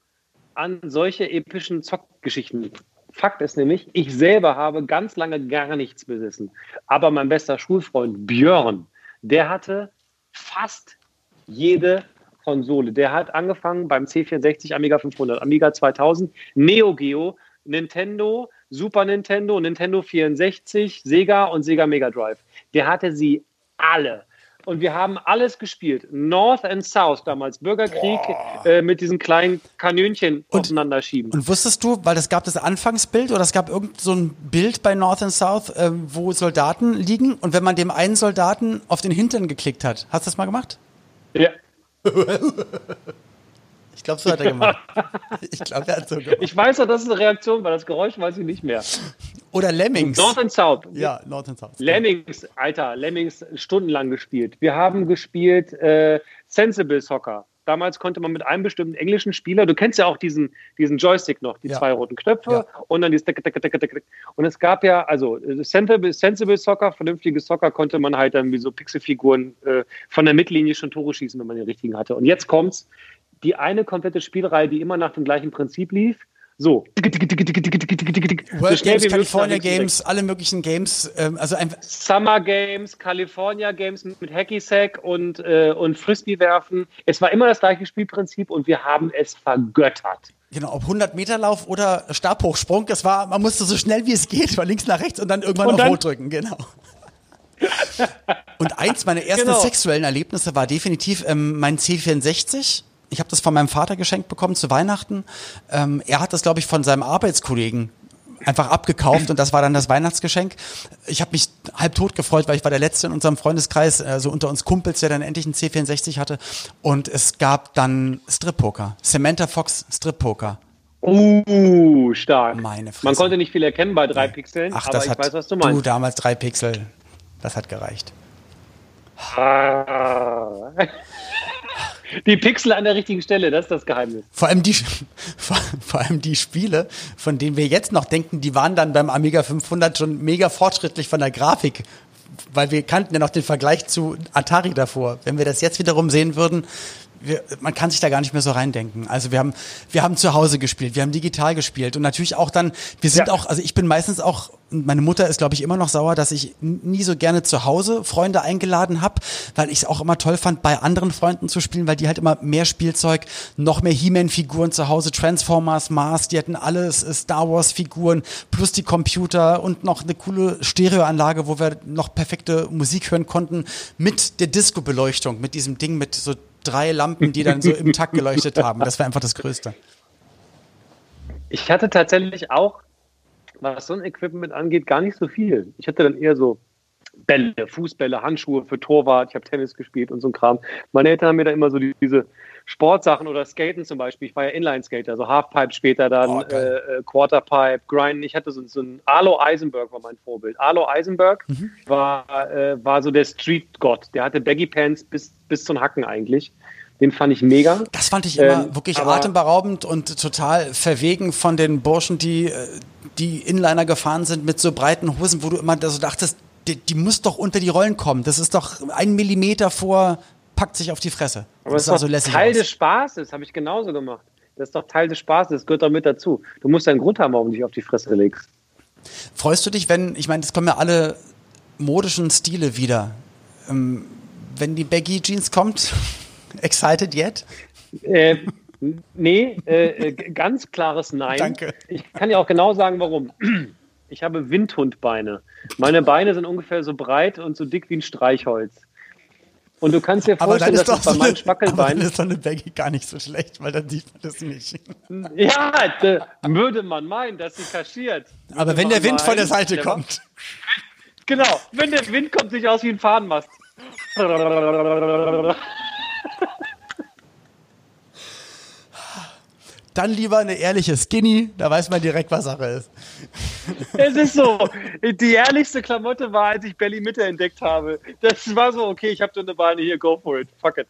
S4: an solche epischen Zockgeschichten. Fakt ist nämlich, ich selber habe ganz lange gar nichts besessen. Aber mein bester Schulfreund Björn, der hatte fast jede Konsole. Der hat angefangen beim C64, Amiga 500, Amiga 2000, Neo Geo, Nintendo, Super Nintendo, Nintendo 64, Sega und Sega Mega Drive. Der hatte sie alle. Und wir haben alles gespielt. North and South damals, Bürgerkrieg äh, mit diesen kleinen Kanönchen
S2: Und-
S4: aufeinander schieben.
S2: Und wusstest du, weil es gab das Anfangsbild oder es gab irgend so ein Bild bei North and South, äh, wo Soldaten liegen und wenn man dem einen Soldaten auf den Hintern geklickt hat, hast du das mal gemacht?
S4: Ja.
S2: Ich glaube, so hat er gemacht. ich glaube, er hat so gemacht.
S4: Ich weiß doch, das ist eine Reaktion, weil das Geräusch weiß ich nicht mehr.
S2: Oder Lemmings.
S4: North and South.
S2: ja, North and South.
S4: Lemmings, Alter, Lemmings stundenlang gespielt. Wir haben gespielt äh, Sensible Soccer. Damals konnte man mit einem bestimmten englischen Spieler, du kennst ja auch diesen, diesen Joystick noch, die
S2: Ja.
S4: zwei roten Knöpfe
S2: Ja.
S4: und dann dieses Tick, Tick, Tick, Tick. Und es gab ja, also äh, Sensible, Sensible Soccer, vernünftiges Soccer, konnte man halt dann wie so Pixelfiguren äh, von der Mittellinie schon Tore schießen, wenn man den richtigen hatte. Und jetzt kommt's, die eine komplette Spielreihe, die immer nach dem gleichen Prinzip lief. So.
S2: World Games, California. Games, alle möglichen Games, ähm, also
S4: Summer Games, California Games mit Hacky Sack und, äh, und Frisbee werfen. Es war immer das gleiche Spielprinzip und wir haben es vergöttert.
S2: genau, ob 100 Meter Lauf oder Stabhochsprung, das war, man musste so schnell wie es geht, von links nach rechts und dann irgendwann
S4: Und
S2: auf
S4: dann-
S2: Rot drücken, genau. Und eins meiner ersten
S4: Genau.
S2: sexuellen Erlebnisse war definitiv ähm, mein C64. Ich habe das von meinem Vater geschenkt bekommen zu Weihnachten. Ähm, er hat das, glaube ich, von seinem Arbeitskollegen einfach abgekauft und das war dann das Weihnachtsgeschenk. Ich habe mich halb tot gefreut, weil ich war der Letzte in unserem Freundeskreis, also unter uns Kumpels, der dann endlich einen C64 hatte. Und es gab dann Strip-Poker. Samantha Fox Strip-Poker.
S4: Uh, stark.
S2: Meine Fresse.
S4: Man konnte nicht viel erkennen bei drei Pixeln,
S2: Ach,
S4: aber
S2: das
S4: ich
S2: hat,
S4: weiß, was du meinst.
S2: Du, damals drei Pixel. Das hat gereicht.
S4: Die Pixel an der richtigen Stelle, das ist das Geheimnis.
S2: Vor allem die, vor, vor allem die Spiele, von denen wir jetzt noch denken, die waren dann beim Amiga 500 schon mega fortschrittlich von der Grafik. Weil wir kannten ja noch den Vergleich zu Atari davor. Wenn wir das jetzt wiederum sehen würden, wir, man kann sich da gar nicht mehr so reindenken. Also wir haben, wir haben zu Hause gespielt, wir haben digital gespielt und natürlich auch dann, wir sind
S4: Ja.
S2: auch, also ich bin meistens auch, meine Mutter ist glaube ich immer noch sauer, dass ich nie so gerne zu Hause Freunde eingeladen habe, weil ich es auch immer toll fand, bei anderen Freunden zu spielen, weil die halt immer mehr Spielzeug, noch mehr He-Man-Figuren zu Hause, Transformers, Mars, die hatten alles, äh, Star Wars-Figuren, plus die Computer und noch eine coole Stereoanlage, wo wir noch perfekte Musik hören konnten, mit der Disco-Beleuchtung, mit diesem Ding mit so drei Lampen, die dann so im Takt geleuchtet haben. Das war einfach das Größte.
S4: Ich hatte tatsächlich auch, was so ein Equipment angeht, gar nicht so viel. Ich hatte dann eher so Bälle, Fußbälle, Handschuhe für Torwart. Ich habe Tennis gespielt und so ein Kram. Meine Eltern haben mir da immer so die, diese Sportsachen oder Skaten zum Beispiel. Ich war ja Inline-Skater, so Halfpipe später dann,
S2: Oh,
S4: äh, äh, Quarterpipe, Grinden. Ich hatte so, so ein Arlo Eisenberg war mein Vorbild. Arlo Eisenberg
S2: Mhm.
S4: war, äh, war so der Street-Gott. Der hatte Baggy Pants bis, bis zum Hacken eigentlich. Den fand ich mega.
S2: Das fand ich immer
S4: Ähm,
S2: wirklich atemberaubend und total verwegen von den Burschen, die, äh, die Inliner gefahren sind mit so breiten Hosen, wo du immer so dachtest, die, die muss doch unter die Rollen kommen. Das ist doch ein Millimeter vor, packt sich auf die Fresse.
S4: Aber das ist doch
S2: lässig
S4: Teil
S2: aus.
S4: des Spaßes, habe ich genauso gemacht. Das ist doch Teil des Spaßes, das gehört doch mit dazu. Du musst einen Grund haben, warum du dich auf die Fresse legst.
S2: Freust du dich, wenn, ich meine, es kommen ja alle modischen Stile wieder. Ähm, wenn die Baggy Jeans kommt, excited yet?
S4: Äh, nee, äh, äh, ganz klares Nein.
S2: Danke.
S4: Ich kann ja auch genau sagen, warum. Ich habe Windhundbeine. Meine Beine sind ungefähr so breit und so dick wie ein Streichholz. Und du kannst dir
S2: Aber
S4: vorstellen, dass bei
S2: so
S4: meinen
S2: eine, aber dann
S4: Spackelbeinen.
S2: ist so eine Baggy gar nicht so schlecht, weil dann sieht man das nicht.
S4: Ja, da würde man meinen, dass sie kaschiert.
S2: Aber
S4: Würde
S2: wenn der Wind von der
S4: meinen,
S2: Seite
S4: der-
S2: kommt.
S4: Genau, wenn der Wind kommt, sieht aus wie ein Fahnenmast.
S2: Dann lieber eine ehrliche Skinny, da weiß man direkt, was Sache ist.
S4: Es ist so. Die ehrlichste Klamotte war, als ich Belly Mitte entdeckt habe. Das war so, okay, ich habe dünne Beine hier, go for it. Fuck it.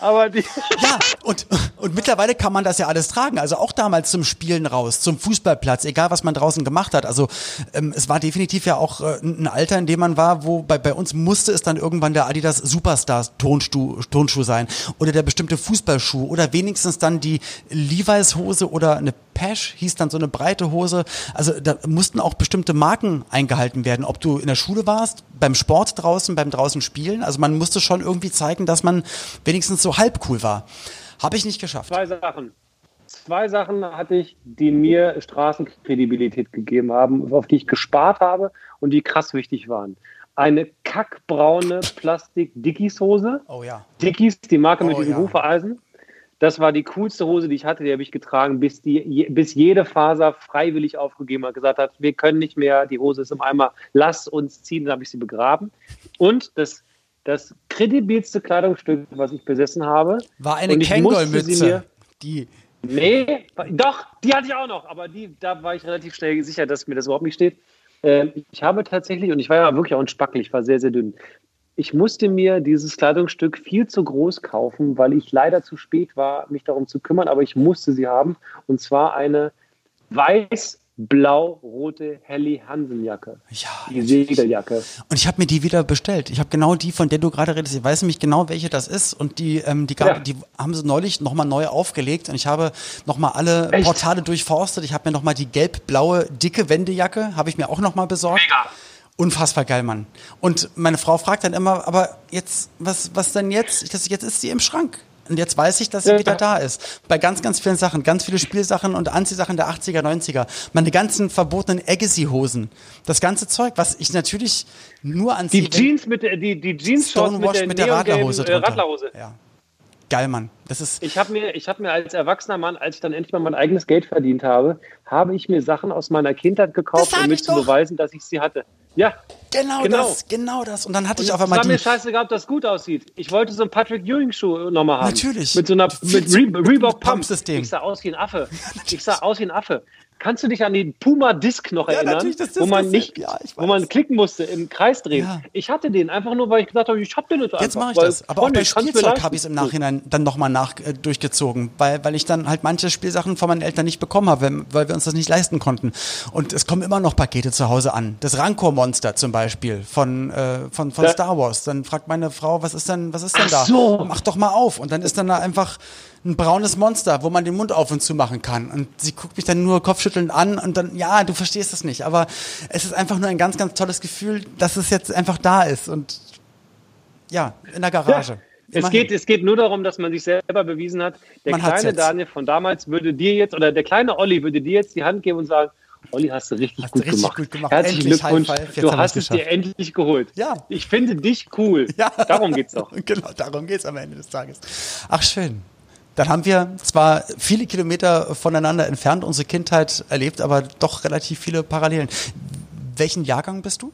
S4: Aber die.
S2: Ja, und, und mittlerweile kann man das ja alles tragen. Also auch damals zum Spielen raus, zum Fußballplatz, egal was man draußen gemacht hat. Also ähm, es war definitiv ja auch äh, ein Alter, in dem man war, wo bei, bei uns musste es dann irgendwann der Adidas Superstars Tonschuh, Tonschuh sein oder der bestimmte Fußballschuh oder wenigstens dann die Levi's Hose oder eine Pesh hieß dann so eine breite Hose. Also da mussten auch bestimmte Marken eingehalten werden, ob du in der Schule warst, beim Sport draußen, beim draußen Spielen. Also man musste schon irgendwie zeigen, dass man wenigstens so halb cool war. Habe ich nicht geschafft.
S4: Zwei Sachen. Zwei Sachen hatte ich, die mir Straßenkredibilität gegeben haben, auf die ich gespart habe und die krass wichtig waren. Eine kackbraune Plastik-Dickies-Hose.
S2: Oh ja.
S4: Dickies, die Marke mit
S2: Oh,
S4: diesem
S2: ja.
S4: Hufeisen. Das war die coolste Hose, die ich hatte, die habe ich getragen, bis, die, bis jede Faser freiwillig aufgegeben hat, gesagt hat, wir können nicht mehr, die Hose ist im Eimer, lass uns ziehen, dann habe ich sie begraben. Und das, das kredibilste Kleidungsstück, was ich besessen habe,
S2: War eine Kangol-Mütze. Die.
S4: Nee, doch, die hatte ich auch noch, aber die, da war ich relativ schnell sicher, dass mir das überhaupt nicht steht. Ähm, ich habe tatsächlich, und ich war ja wirklich auch ein Spackel, ich war sehr, sehr dünn. Ich musste mir dieses Kleidungsstück viel zu groß kaufen, weil ich leider zu spät war, mich darum zu kümmern, aber ich musste sie haben. Und zwar eine weiß-blau-rote Helly Hansen Jacke.
S2: Ja,
S4: Die Segeljacke.
S2: Und ich habe mir die wieder bestellt. Ich habe genau die, von der du gerade redest. Ich weiß nämlich genau, welche das ist. Und die, ähm, die, gab,
S4: Ja.
S2: die haben sie neulich nochmal neu aufgelegt. Und ich habe nochmal alle
S4: Echt?
S2: Portale durchforstet. Ich habe mir nochmal die gelb-blaue, dicke Wendejacke, habe ich mir auch nochmal besorgt.
S4: Mega.
S2: Unfassbar geil, Mann. Und meine Frau fragt dann immer, aber jetzt, was, was denn jetzt? Ich dachte, jetzt ist sie im Schrank. Und jetzt weiß ich, dass sie
S4: Ja.
S2: wieder da ist. Bei ganz, ganz vielen Sachen. Ganz viele Spielsachen und Anziehsachen der 80er, 90er. Meine ganzen verbotenen Agassi-Hosen. Das ganze Zeug, was ich natürlich nur anziehe.
S4: Die Jeans mit der, die, die mit
S2: Stonewashed
S4: der,
S2: mit der Radlerhose
S4: äh. Radlerhose.
S2: Ja. geil, Mann. Das ist.
S4: Ich habe mir, ich habe mir als erwachsener Mann, als ich dann endlich mal mein eigenes Geld verdient habe, habe ich mir Sachen aus meiner Kindheit gekauft, um mir zu beweisen, dass ich sie hatte. Ja.
S2: Genau, genau, das, genau das. Und dann hatte und ich auf einmal.
S4: Es war mir scheißegal, ob das gut aussieht. Ich wollte so ein Patrick Ewing-Schuh nochmal haben.
S2: Natürlich.
S4: Mit so einer mit Re Reebok Pump-System. Ich sah aus wie ein Affe. Ich sah aus wie ein Affe. Kannst du dich an den Puma Disc noch ja, erinnern, wo man nicht, ja, wo man klicken musste im Kreis drehen? Ja. Ich hatte den einfach nur, weil ich gesagt habe, ich habe den jetzt,
S2: jetzt mache ich das. Aber auch bei Spielzeug habe ich es im Nachhinein dann nochmal nach äh, durchgezogen, weil, weil ich dann halt manche Spielsachen von meinen Eltern nicht bekommen habe, weil wir uns das nicht leisten konnten. Und es kommen immer noch Pakete zu Hause an. Das Rancor-Monster zum Beispiel von, äh, von, von Star Wars. Dann fragt meine Frau, was ist denn, was ist denn Ach da? So. Mach doch mal auf. Und dann ist dann da einfach ein braunes Monster, wo man den Mund auf und zu machen kann. Und sie guckt mich dann nur kopfschüttelnd an und dann, ja, du verstehst es nicht. Aber es ist einfach nur ein ganz, ganz tolles Gefühl, dass es jetzt einfach da ist und ja, in der Garage. Ja.
S4: Es geht, es geht nur darum, dass man sich selber bewiesen hat. Der man kleine Daniel von damals würde dir jetzt, oder der kleine Olli würde dir jetzt die Hand geben und sagen, Olli, hast du richtig, hast gut, du richtig gemacht. gut, gemacht. Herzlichen endlich Glückwunsch. Du hast es dir endlich geholt. Ja. Ich finde dich cool. Ja. Darum geht's doch.
S2: genau, darum geht's am Ende des Tages. Ach, schön. Dann haben wir zwar viele Kilometer voneinander entfernt unsere Kindheit erlebt, aber doch relativ viele Parallelen. Welchen Jahrgang bist du?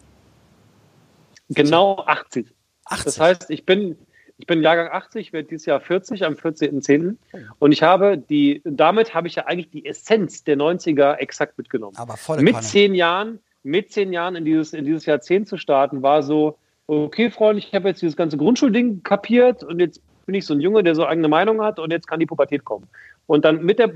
S4: Genau 80. 80. Das heißt, ich bin, ich bin Jahrgang 80, werde dieses Jahr 40 am 14.10. Und ich habe die, damit habe ich ja eigentlich die Essenz der 90er exakt mitgenommen.
S2: Aber voll
S4: Mit zehn Jahren, mit zehn Jahren in dieses, in dieses Jahrzehnt zu starten, war so, okay, Freunde, ich habe jetzt dieses ganze Grundschulding kapiert und jetzt bin ich so ein Junge, der so eigene Meinung hat und jetzt kann die Pubertät kommen. Und dann mit der,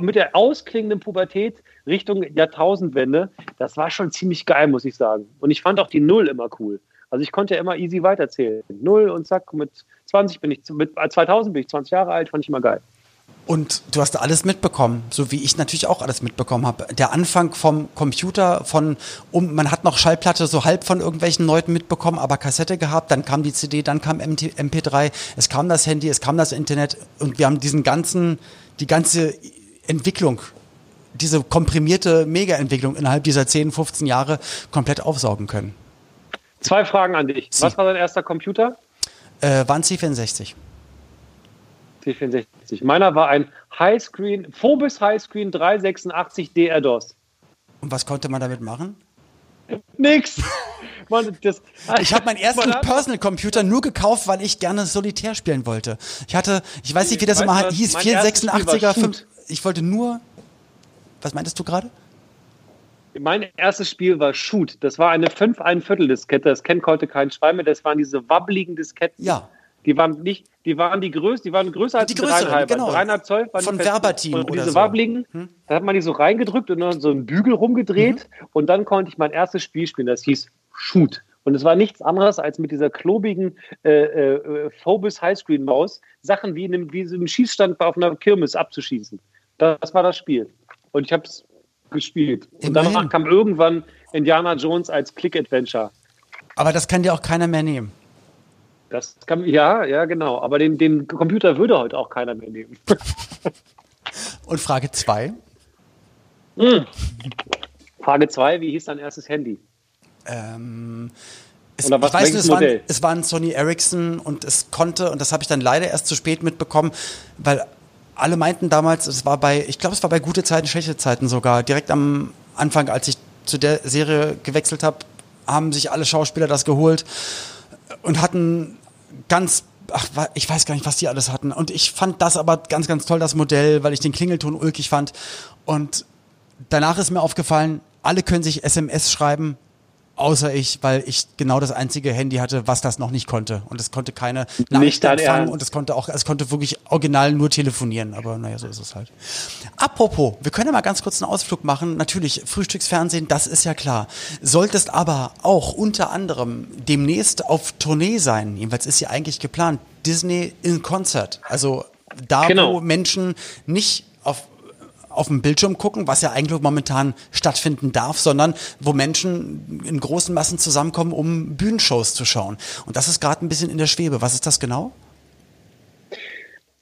S4: mit der ausklingenden Pubertät Richtung Jahrtausendwende, das war schon ziemlich geil, muss ich sagen. Und ich fand auch die Null immer cool. Also ich konnte ja immer easy weiterzählen. Null und zack, mit 20 bin ich, mit 2000 bin ich 20 Jahre alt, fand ich immer geil.
S2: Und du hast alles mitbekommen, so wie ich natürlich auch alles mitbekommen habe. Der Anfang vom Computer, von um, man hat noch Schallplatte so halb von irgendwelchen Leuten mitbekommen, aber Kassette gehabt, dann kam die CD, dann kam MT, MP3, es kam das Handy, es kam das Internet und wir haben diesen ganzen, die ganze Entwicklung, diese komprimierte Mega-Entwicklung innerhalb dieser 10, 15 Jahre komplett aufsaugen können.
S4: Zwei Fragen an dich. Sie. Was war dein erster Computer?
S2: Äh, war ein C64.
S4: C64. Meiner war ein Highscreen, Phobos Highscreen 386 DR-DOS.
S2: Und was konnte man damit machen?
S4: Nix.
S2: Man, das, ich habe meinen ersten Personal Computer nur gekauft, weil ich gerne Solitär spielen wollte. Ich hatte, ich weiß nicht, wie das immer hieß, 486er, 5, ich wollte nur, was meintest du gerade?
S4: Mein erstes Spiel war Shoot. Das war eine 5 ein Viertel Diskette. Das kennt heute kein Schwein mehr. Das waren diese wabbeligen Disketten.
S2: Ja.
S4: Die waren nicht, die waren die größten, die waren größer als
S2: die größeren, genau.
S4: Dreieinhalb Zoll
S2: waren von Werberteam
S4: und diese so. Wabligen, hm? da hat man die so reingedrückt und dann so einen Bügel rumgedreht mhm. und dann konnte ich mein erstes Spiel spielen, das hieß Shoot. Und es war nichts anderes, als mit dieser klobigen äh, äh, Phobos Highscreen Maus Sachen wie in einem, wie in einem Schießstand auf einer Kirmes abzuschießen. Das war das Spiel. Und ich habe es gespielt. Und danach kam irgendwann Indiana Jones als Click-Adventure.
S2: Aber das kann dir auch keiner mehr nehmen.
S4: Das kann, ja, ja, genau. Aber den, den Computer würde heute auch keiner mehr nehmen.
S2: Und Frage 2?
S4: Hm. Frage 2, wie hieß dein erstes Handy?
S2: Ähm, es, Oder was, ich weiß, es war, ein, es war ein Sony Ericsson und es konnte, und das habe ich dann leider erst zu spät mitbekommen, weil alle meinten damals, es war bei, ich glaube, es war bei gute Zeiten, schlechte Zeiten sogar, direkt am Anfang, als ich zu der Serie gewechselt habe, haben sich alle Schauspieler das geholt und hatten ganz ach, ich weiß gar nicht, was die alles hatten. Und ich fand das aber ganz, ganz toll, das Modell, weil ich den Klingelton ulkig fand. Und danach ist mir aufgefallen, alle können sich SMS schreiben, außer ich, weil ich genau das einzige Handy hatte, was das noch nicht konnte. Und es konnte keine Nachricht empfangen und es konnte auch, es konnte wirklich original nur telefonieren. Aber naja, so ist es halt. Apropos, wir können ja mal ganz kurz einen Ausflug machen. Natürlich, Frühstücksfernsehen, das ist ja klar. Solltest aber auch unter anderem demnächst auf Tournee sein. Jedenfalls ist ja eigentlich geplant. Disney in Konzert. Also da, genau. wo Menschen nicht auf dem Bildschirm gucken, was ja eigentlich momentan stattfinden darf, sondern wo Menschen in großen Massen zusammenkommen, um Bühnenshows zu schauen. Und das ist gerade ein bisschen in der Schwebe. Was ist das genau?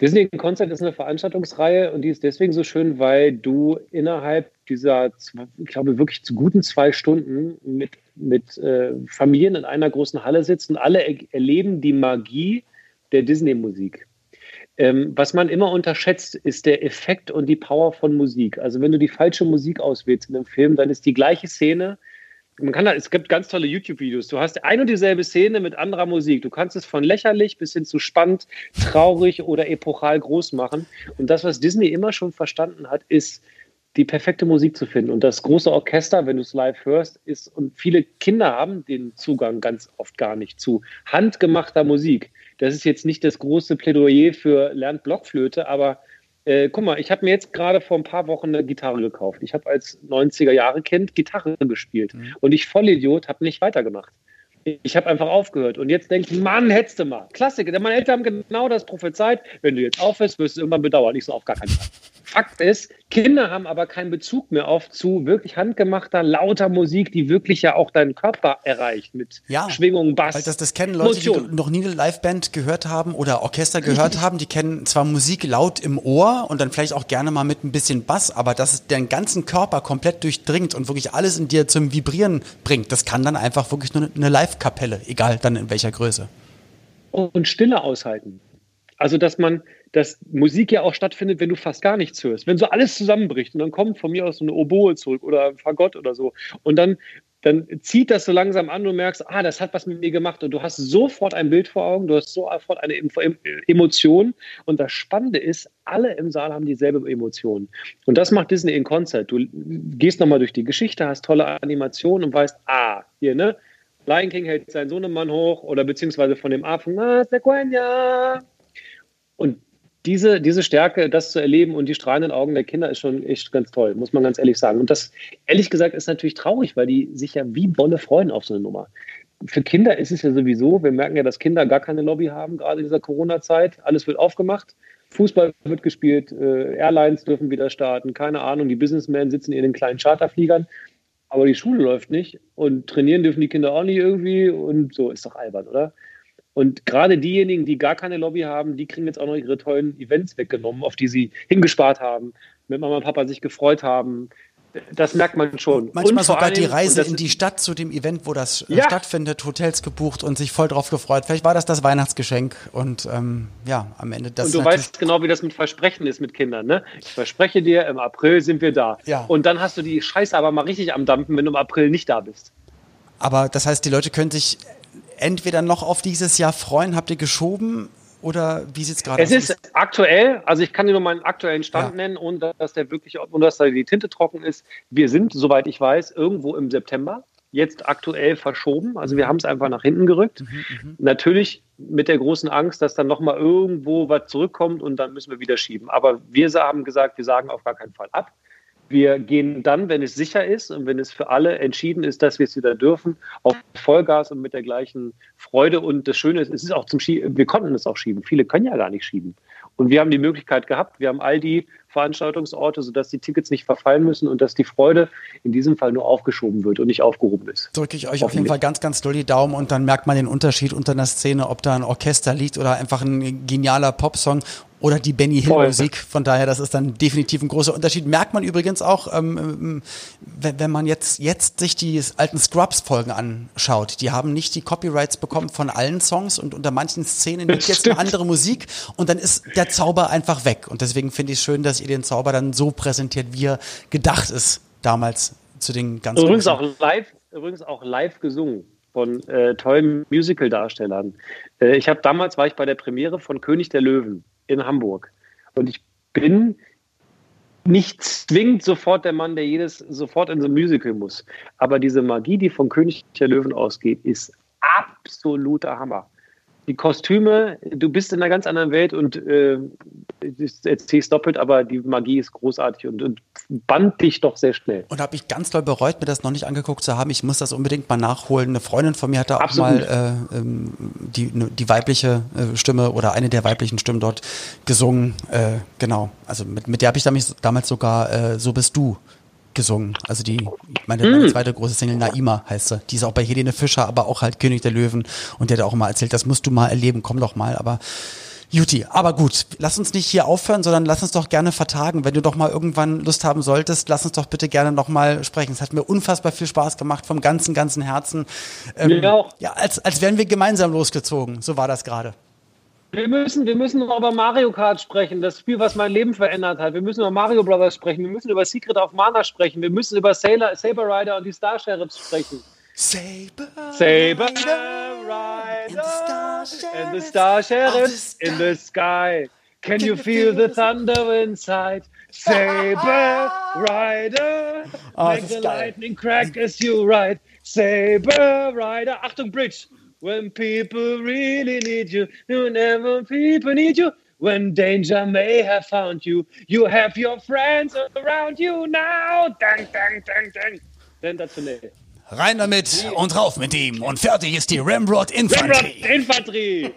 S4: Disney Concert ist eine Veranstaltungsreihe und die ist deswegen so schön, weil du innerhalb dieser, ich glaube, wirklich zu guten zwei Stunden mit, mit äh, Familien in einer großen Halle sitzt und alle er erleben die Magie der Disney-Musik. Ähm, was man immer unterschätzt, ist der Effekt und die Power von Musik. Also wenn du die falsche Musik auswählst in einem Film, dann ist die gleiche Szene. Man kann da, es gibt ganz tolle YouTube-Videos. Du hast ein und dieselbe Szene mit anderer Musik. Du kannst es von lächerlich bis hin zu spannend, traurig oder epochal groß machen. Und das, was Disney immer schon verstanden hat, ist, die perfekte Musik zu finden. Und das große Orchester, wenn du es live hörst, ist, und viele Kinder haben den Zugang ganz oft gar nicht zu handgemachter Musik. Das ist jetzt nicht das große Plädoyer für Lernt Blockflöte, aber äh, guck mal, ich habe mir jetzt gerade vor ein paar Wochen eine Gitarre gekauft. Ich habe als 90er-Jahre-Kind Gitarre gespielt mhm. und ich Vollidiot habe nicht weitergemacht. Ich habe einfach aufgehört und jetzt denke ich, Mann, hättest du mal. Klassiker, denn meine Eltern haben genau das prophezeit. Wenn du jetzt aufhörst, wirst du irgendwann bedauern. Ich so, auf gar keinen Fall. Fakt ist, Kinder haben aber keinen Bezug mehr oft zu wirklich handgemachter, lauter Musik, die wirklich ja auch deinen Körper erreicht mit ja, Schwingungen, Bass.
S2: Weil das, das kennen Leute, Motion. die noch nie eine Liveband gehört haben oder Orchester gehört haben, die kennen zwar Musik laut im Ohr und dann vielleicht auch gerne mal mit ein bisschen Bass, aber dass es deinen ganzen Körper komplett durchdringt und wirklich alles in dir zum Vibrieren bringt, das kann dann einfach wirklich nur eine Live-Kapelle, egal dann in welcher Größe.
S4: Und Stille aushalten. Also, dass man, dass Musik ja auch stattfindet, wenn du fast gar nichts hörst. Wenn so alles zusammenbricht und dann kommt von mir aus so eine Oboe zurück oder ein Fagott oder so. Und dann, dann zieht das so langsam an und du merkst, ah, das hat was mit mir gemacht und du hast sofort ein Bild vor Augen, du hast sofort eine Emotion. Und das Spannende ist, alle im Saal haben dieselbe Emotion. Und das macht Disney in Konzert. Du gehst nochmal durch die Geschichte, hast tolle Animationen und weißt, ah, hier, ne? Lion King hält seinen Sohnemann hoch oder beziehungsweise von dem Affen, ah, Sequoia. Und diese, diese Stärke, das zu erleben und die strahlenden Augen der Kinder ist schon echt ganz toll, muss man ganz ehrlich sagen. Und das, ehrlich gesagt, ist natürlich traurig, weil die sich ja wie Bolle freuen auf so eine Nummer. Für Kinder ist es ja sowieso, wir merken ja, dass Kinder gar keine Lobby haben, gerade in dieser Corona-Zeit. Alles wird aufgemacht. Fußball wird gespielt, äh, Airlines dürfen wieder starten, keine Ahnung, die Businessmen sitzen in den kleinen Charterfliegern, aber die Schule läuft nicht und trainieren dürfen die Kinder auch nicht irgendwie und so ist doch albern, oder? Und gerade diejenigen, die gar keine Lobby haben, die kriegen jetzt auch noch ihre tollen Events weggenommen, auf die sie hingespart haben, mit Mama und Papa sich gefreut haben. Das merkt man schon.
S2: Manchmal sogar die Reise in die Stadt zu dem Event, wo das äh, ja. stattfindet, Hotels gebucht und sich voll drauf gefreut. Vielleicht war das das Weihnachtsgeschenk und ähm, ja, am Ende das.
S4: Und du weißt genau, wie das mit Versprechen ist mit Kindern. Ne? Ich verspreche dir, im April sind wir da. Ja. Und dann hast du die Scheiße aber mal richtig am Dampfen, wenn du im April nicht da bist.
S2: Aber das heißt, die Leute können sich entweder noch auf dieses Jahr freuen? Habt ihr geschoben? Oder wie sieht es gerade
S4: aus? Es ist aktuell, also ich kann dir nur meinen aktuellen Stand ja. nennen, ohne dass der wirklich, ohne dass da die Tinte trocken ist. Wir sind, soweit ich weiß, irgendwo im September. Jetzt aktuell verschoben. Also wir haben es einfach nach hinten gerückt. Mhm, mhm. Natürlich mit der großen Angst, dass dann nochmal irgendwo was zurückkommt und dann müssen wir wieder schieben. Aber wir haben gesagt, wir sagen auf gar keinen Fall ab. Wir gehen dann, wenn es sicher ist und wenn es für alle entschieden ist, dass wir es wieder dürfen, auf Vollgas und mit der gleichen Freude. Und das Schöne ist, es ist auch zum Schieben, wir konnten es auch schieben. Viele können ja gar nicht schieben. Und wir haben die Möglichkeit gehabt, wir haben all die Veranstaltungsorte, sodass die Tickets nicht verfallen müssen und dass die Freude in diesem Fall nur aufgeschoben wird und nicht aufgehoben ist.
S2: Drücke ich euch auf jeden Fall ganz, ganz doll die Daumen und dann merkt man den Unterschied unter einer Szene, ob da ein Orchester liegt oder einfach ein genialer Popsong oder die Benny Hill Musik. Von daher, das ist dann definitiv ein großer Unterschied. Merkt man übrigens auch, ähm, ähm, wenn, wenn, man jetzt, jetzt sich die alten Scrubs-Folgen anschaut. Die haben nicht die Copyrights bekommen von allen Songs und unter manchen Szenen liegt jetzt eine andere Musik und dann ist der Zauber einfach weg. Und deswegen finde ich es schön, dass ihr den Zauber dann so präsentiert, wie er gedacht ist damals zu den ganzen.
S4: Übrigens auch live, übrigens auch live gesungen von äh, tollen Musical-Darstellern. Äh, ich habe damals war ich bei der Premiere von König der Löwen in Hamburg. Und ich bin nicht zwingend sofort der Mann, der jedes sofort in so ein Musical muss. Aber diese Magie, die von König der Löwen ausgeht, ist absoluter Hammer die Kostüme, du bist in einer ganz anderen Welt und äh, es doppelt, aber die Magie ist großartig und, und band dich doch sehr schnell.
S2: Und habe ich ganz doll bereut, mir das noch nicht angeguckt zu haben. Ich muss das unbedingt mal nachholen. Eine Freundin von mir hatte auch Absolut. mal äh, ähm, die, ne, die weibliche äh, Stimme oder eine der weiblichen Stimmen dort gesungen. Äh, genau, also mit, mit der habe ich damals sogar äh, So bist du gesungen. Also die, meine, meine hm. zweite große Single, Naima heißt sie. Die ist auch bei Helene Fischer, aber auch halt König der Löwen. Und der hat auch immer erzählt, das musst du mal erleben, komm doch mal. Aber Juti, aber gut, lass uns nicht hier aufhören, sondern lass uns doch gerne vertagen. Wenn du doch mal irgendwann Lust haben solltest, lass uns doch bitte gerne noch mal sprechen. Es hat mir unfassbar viel Spaß gemacht, vom ganzen, ganzen Herzen. Ähm, ja, als, als wären wir gemeinsam losgezogen. So war das gerade.
S4: Wir müssen, wir müssen noch über Mario Kart sprechen, das Spiel, was mein Leben verändert hat. Wir müssen über Mario Brothers sprechen. Wir müssen über Secret of Mana sprechen. Wir müssen über Sailor, Saber Rider und die Star Sheriffs sprechen.
S2: Saber,
S4: Saber Rider and the Star Sheriffs in the sky. Can you feel the thunder inside? Saber Rider,
S2: Oh,
S4: make the lightning crack as you ride. Saber Rider, Achtung Bridge. When people really need you, whenever people need you. When danger may have found you, you have your friends around you now. Dang, dang, dang, dang. Sensationell.
S7: Rein damit und rauf mit ihm. Und fertig ist die Ramrod
S4: Ramrod
S7: Infanterie.
S4: Infanterie.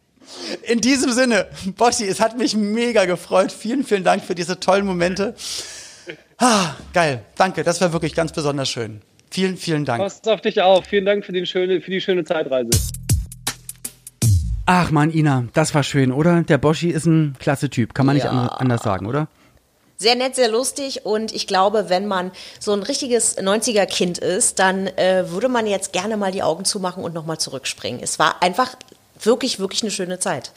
S2: In diesem Sinne, Boschi, es hat mich mega gefreut. Vielen, vielen Dank für diese tollen Momente. Ah, geil. Danke, das war wirklich ganz besonders schön. Vielen, vielen Dank.
S4: Pass auf dich auf. Vielen Dank für die schöne, für die schöne Zeitreise.
S2: Ach man, Ina, das war schön, oder? Der Boschi ist ein klasse Typ, kann man nicht
S3: Ja.
S2: an- anders sagen, oder?
S3: Sehr nett, sehr lustig und ich glaube, wenn man so ein richtiges 90er-Kind ist, dann äh, würde man jetzt gerne mal die Augen zumachen und nochmal zurückspringen. Es war einfach wirklich, wirklich eine schöne Zeit.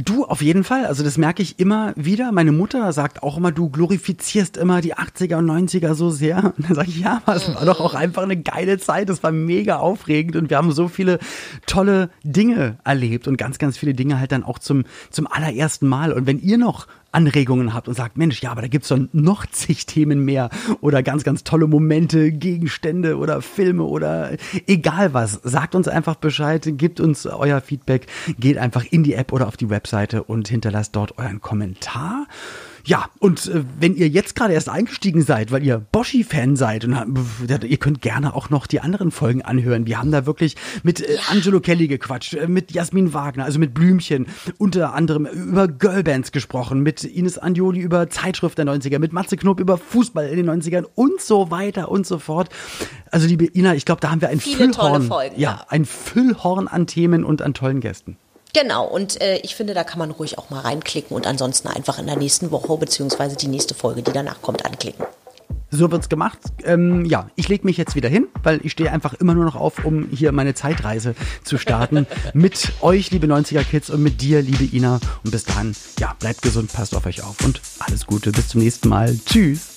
S2: Du, auf jeden Fall. Also das merke ich immer wieder. Meine Mutter sagt auch immer, du glorifizierst immer die 80er und 90er so sehr. Und dann sage ich, ja, aber es war doch auch einfach eine geile Zeit. Es war mega aufregend und wir haben so viele tolle Dinge erlebt und ganz, ganz viele Dinge halt dann auch zum, zum allerersten Mal. Und wenn ihr noch Anregungen habt und sagt, Mensch, ja, aber da gibt's doch noch zig Themen mehr oder ganz, ganz tolle Momente, Gegenstände oder Filme oder egal was, sagt uns einfach Bescheid, gebt uns euer Feedback, geht einfach in die App oder auf die Webseite und hinterlasst dort euren Kommentar. Ja, und äh, wenn ihr jetzt gerade erst eingestiegen seid, weil ihr Boschi-Fan seid, und äh, ihr könnt gerne auch noch die anderen Folgen anhören. Wir haben da wirklich mit äh, Angelo Kelly gequatscht, äh, mit Jasmin Wagner, also mit Blümchen, unter anderem über Girlbands gesprochen, mit Ines Andioli über Zeitschrift der 90er, mit Matze Knob über Fußball in den 90ern und so weiter und so fort. Also liebe Ina, ich glaube, da haben wir ein
S3: Viele tolle
S2: Füllhorn.
S3: Folgen,
S2: ja,
S3: ja.
S2: ein Füllhorn an Themen und an tollen Gästen.
S3: Genau, und äh, ich finde, da kann man ruhig auch mal reinklicken und ansonsten einfach in der nächsten Woche beziehungsweise die nächste Folge, die danach kommt, anklicken.
S2: So wird's gemacht. Ähm, ja, ich leg mich jetzt wieder hin, weil ich stehe einfach immer nur noch auf, um hier meine Zeitreise zu starten. mit euch, liebe 90er Kids, und mit dir, liebe Ina. Und bis dahin, ja, bleibt gesund, passt auf euch auf und alles Gute. Bis zum nächsten Mal. Tschüss.